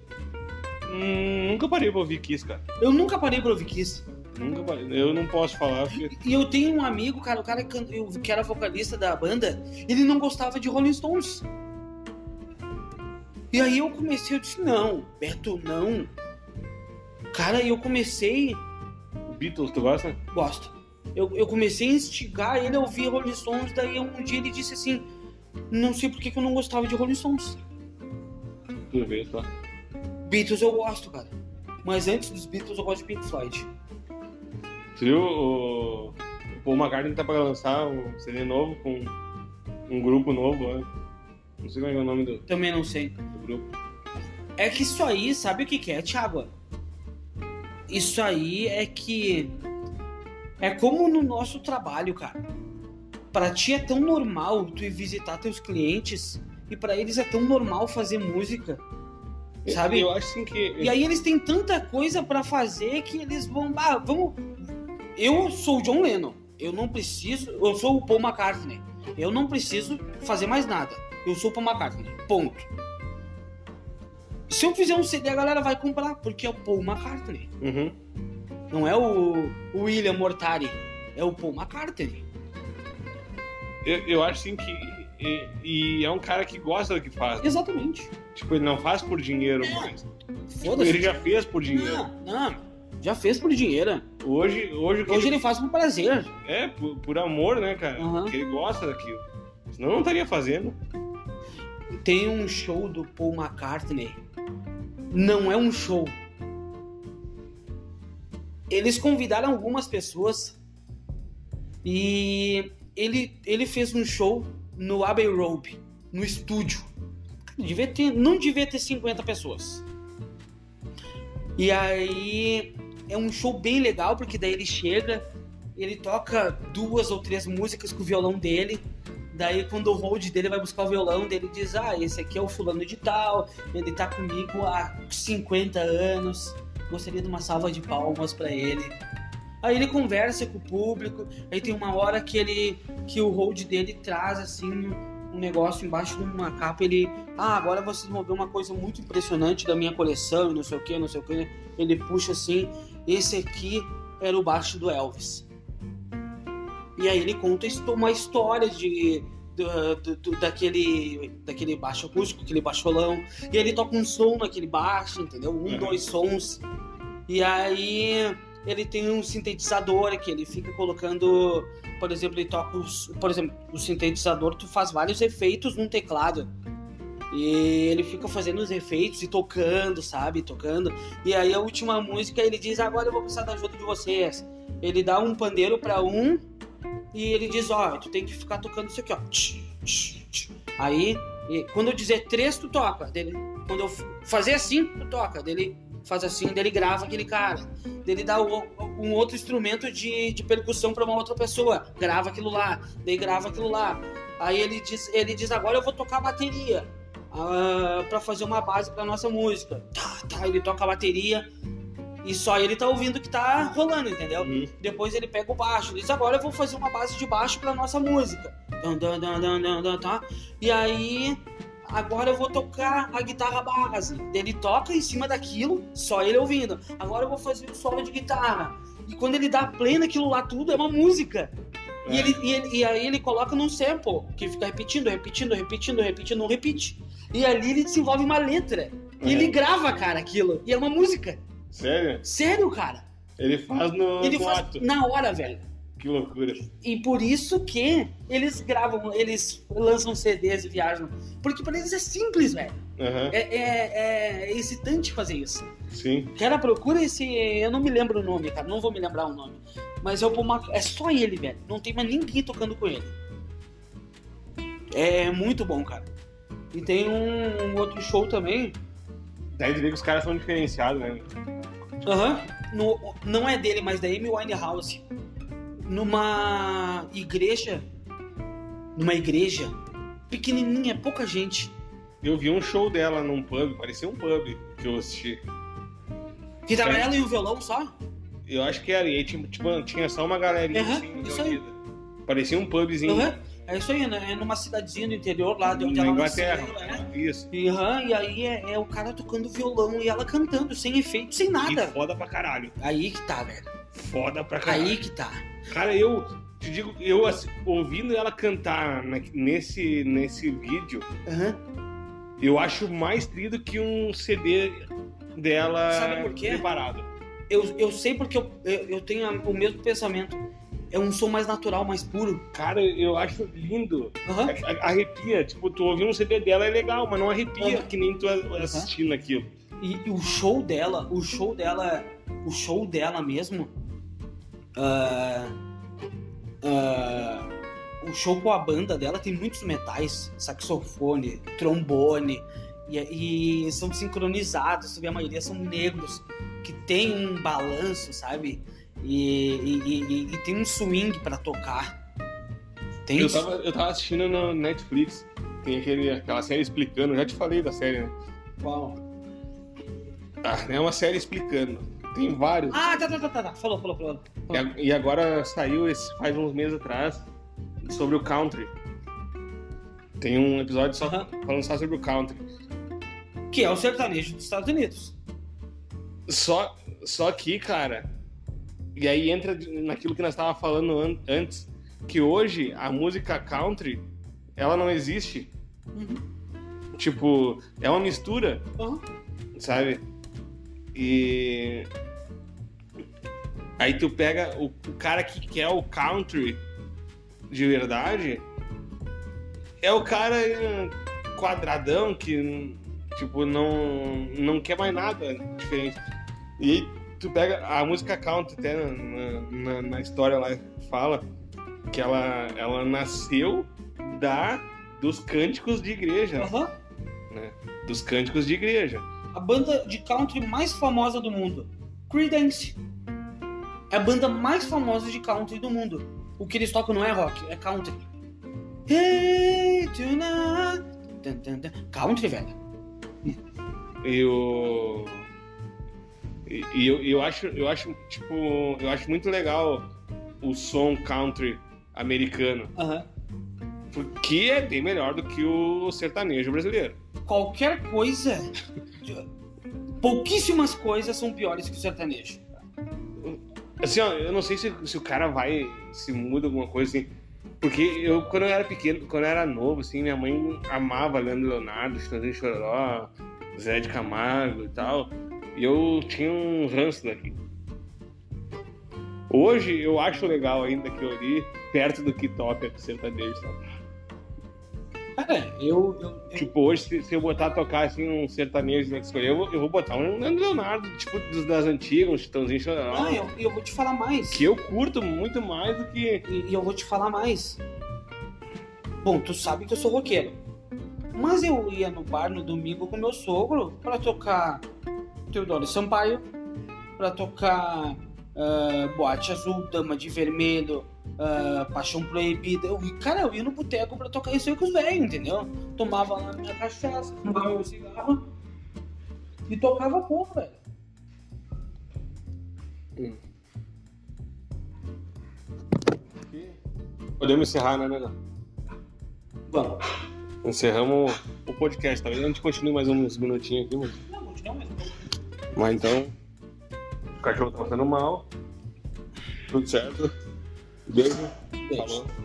hum, nunca parei pra ouvir Kiss, cara. Eu nunca parei pra ouvir Kiss. Nunca parei. Eu não posso falar porque. E eu tenho um amigo, cara, o cara que era vocalista da banda, ele não gostava de Rolling Stones. E aí eu comecei, eu disse, não, Beto, não. Cara, eu comecei, Beatles, tu gosta? gosto. Eu, eu comecei a instigar ele a ouvir Rolling Stones, daí um dia ele disse assim, não sei por que, que eu não gostava de Rolling Stones. Tu vê só. Beatles eu gosto, cara. Mas antes dos Beatles eu gosto de Pink Floyd. Tu viu o, o Paul McCartney tá pra lançar um CD novo com um grupo novo, né? Não sei como é, é o nome do, Também não sei. do grupo. É que isso aí, sabe o que que é, Thiago? isso aí é que é como no nosso trabalho, cara. Pra ti é tão normal tu ir visitar teus clientes e pra eles é tão normal fazer música. Sabe? Eu acho assim que. E aí eles têm tanta coisa pra fazer que eles vão, ah, vamos Eu sou o John Lennon. Eu não preciso, eu sou o Paul McCartney. Eu não preciso fazer mais nada. Eu sou o Paul McCartney. Ponto. Se eu fizer um CD, a galera vai comprar, porque é o Paul McCartney. Uhum. Não é o o William Mortari, é o Paul McCartney. Eu, eu acho assim que. E, e é um cara que gosta do que faz. né? Exatamente. Tipo, ele não faz por dinheiro É. mais. Foda-se. Ele já fez por dinheiro. Não, não. Já fez por dinheiro. Hoje, hoje, Hoje ele faz por prazer. É, por, por amor, né, cara? Aham. Porque ele gosta daquilo. Senão não estaria fazendo. Tem um show do Paul McCartney. Não é um show. Eles convidaram algumas pessoas e ele, ele fez um show no Abbey Road, no estúdio. Devia ter, não devia ter 50 pessoas. E aí é um show bem legal, porque daí ele chega, ele toca duas ou três músicas com o violão dele. Daí quando o hold dele vai buscar o violão, dele diz: Ah, esse aqui é o fulano de tal, ele tá comigo há 50 anos. Gostaria de uma salva de palmas pra ele. Aí ele conversa com o público, aí tem uma hora que ele que o hold dele traz assim um negócio embaixo de uma capa, ele, ah, agora vocês vão ver uma coisa muito impressionante da minha coleção, e não sei o que, não sei o que. Ele puxa assim, esse aqui era o baixo do Elvis. E aí ele conta uma história de do- do- do- daquele daquele baixo acústico, aquele baixolão. E ele toca um som naquele baixo, entendeu? Um, Uhum. dois sons. E aí ele tem um sintetizador que ele fica colocando, por exemplo, ele toca os, por exemplo, o sintetizador tu faz vários efeitos num teclado. E ele fica fazendo os efeitos e tocando, sabe? Tocando. E aí a última música ele diz: "Agora eu vou precisar da ajuda de vocês". Ele dá um pandeiro pra um e ele diz: "Ó, tu tem que ficar tocando isso aqui, ó". Aí, quando eu dizer três, tu toca. Dele, quando eu fazer assim, tu toca. Dele faz assim, dele grava aquele cara. Dele dá um outro instrumento de, de percussão pra uma outra pessoa. Grava aquilo lá. Daí grava aquilo lá. Aí ele diz, ele diz agora eu vou tocar bateria. ah, pra fazer uma base pra nossa música. Tá, tá, ele toca a bateria. E só ele tá ouvindo que tá rolando, entendeu? Uhum. Depois ele pega o baixo. Diz, agora eu vou fazer uma base de baixo pra nossa música. Dan, dan, dan, dan, tá? E aí, agora eu vou tocar a guitarra base. Ele toca em cima daquilo, só ele ouvindo. Agora eu vou fazer o solo de guitarra. E quando ele dá play naquilo lá tudo, é uma música. E, É. ele, e, ele- e aí ele coloca num sample, que fica repetindo, repetindo, repetindo, repetindo, não repite. E ali ele desenvolve uma letra. E É. ele grava, cara, aquilo. E é uma música. Sério? Sério, cara. Ele faz no, Ele faz ato. na hora, velho. Que loucura. E por isso que eles gravam, eles lançam CDs e viajam. Porque pra eles é simples, velho. Aham. É, é, é excitante fazer isso. Sim. Cara, procura esse. Eu não me lembro o nome, cara. Não vou me lembrar o nome. Mas é o Paul É só ele, velho. Não tem mais ninguém tocando com ele. É muito bom, cara. E tem um, um outro show também. Daí tu vê que os caras são diferenciados, né? Aham. No- Não é dele, mas da Amy Winehouse. Numa igreja. Numa igreja pequenininha, pouca gente. Eu vi um show dela num pub, parecia um pub que eu assisti. Que tava ela e o violão só? Eu acho que era, e aí tinha, tipo, tinha só uma galerinha Aham, assim, isso aí. Parecia um pubzinho Aham. É isso aí, né? É numa cidadezinha do interior lá de onde na ela Inglaterra. nasceu, né? Isso. E, e aí é, é o cara tocando violão e ela cantando, sem efeito, sem E nada. foda pra caralho. Aí que tá, velho. Foda pra caralho. Aí que tá. Cara, eu te digo, eu assim, ouvindo ela cantar nesse, nesse vídeo, Aham. eu acho mais trido que um CD dela Sabe por quê? preparado. Eu, eu sei porque eu, eu, eu tenho o mesmo pensamento. É um som mais natural, mais puro. Cara, eu acho lindo. A- Arrepia. Tipo, tu ouvir um CD dela é legal, mas não arrepia Aham. que nem tu assistindo aquilo. E, e o show dela, o show dela, o show dela mesmo, ah, ah, o show com a banda dela tem muitos metais, saxofone, trombone, E, e são sincronizados, tu vê, a maioria são negros, que tem um balanço, sabe? E, e, e- e tem um swing pra tocar. Tem Eu tava, eu tava assistindo no Netflix, tem aquele, aquela série explicando, eu já te falei da série, né? Qual? Ah, é uma série explicando. Tem vários. Ah, tá, tá, tá, tá, tá. Falou, falou, falou. E E agora saiu esse, faz uns meses atrás sobre o country. Tem um episódio só Aham. falando só sobre o country. Que é o sertanejo dos Estados Unidos. Só, só que, cara, e aí entra naquilo que nós estávamos falando an- antes, que hoje a música country, ela não existe. Uhum. Tipo, é uma mistura, Aham. sabe? E aí tu pega o, o cara que quer o country de verdade, é o cara eh, quadradão que tipo não não quer mais nada diferente. E tu pega a música country até na, na, na história lá fala que ela ela nasceu da dos cânticos de igreja, Aham. né? Dos cânticos de igreja. A banda de country mais famosa do mundo. Creedence. É a banda mais famosa de country do mundo. O que eles tocam não é rock, é country. Hey, tonight. Country, velho. E o. E, e eu, eu acho, eu acho, tipo, eu acho muito legal o som country americano, Aham. porque é bem melhor do que o sertanejo brasileiro. Qualquer coisa. Pouquíssimas coisas são piores que o sertanejo. Assim, ó, eu não sei se, se o cara vai, se muda alguma coisa assim, porque eu, quando eu era pequeno, quando eu era novo, assim, minha mãe amava Leandro Leonardo, Chitãozinho Chororó, Zé de Camargo e tal, e eu tinha um ranço daqui. Hoje eu acho legal ainda que eu li perto do que toca sertanejo, sabe? Cara, eu. eu, eu Tipo, hoje, se, se eu botar a tocar assim um sertanejo né, que escolher, eu vou, eu vou botar um Leonardo, tipo, dos- das antigas, um Chitãozinho Chororó, ah, eu, eu vou te falar mais. que eu curto muito mais do que... E, e eu vou te falar mais. Bom, tu sabe que eu sou roqueiro. Mas eu ia no bar no domingo com meu sogro pra tocar Teodoro Sampaio, pra tocar ah, Boate Azul, Dama de Vermelho, ah, Paixão Proibida. Eu, cara, eu ia no boteco pra tocar isso aí com os velhos, entendeu? Tomava lá minha cachaça, fumava meu cigarro e tocava pouco, velho. Podemos encerrar, né, Negão? Vamos. Encerramos o podcast, talvez a gente continue mais uns minutinhos aqui, mas, Não, continua mais. Mas então. O cachorro tá passando mal. Tudo certo. Beijo. Beijo. Falou.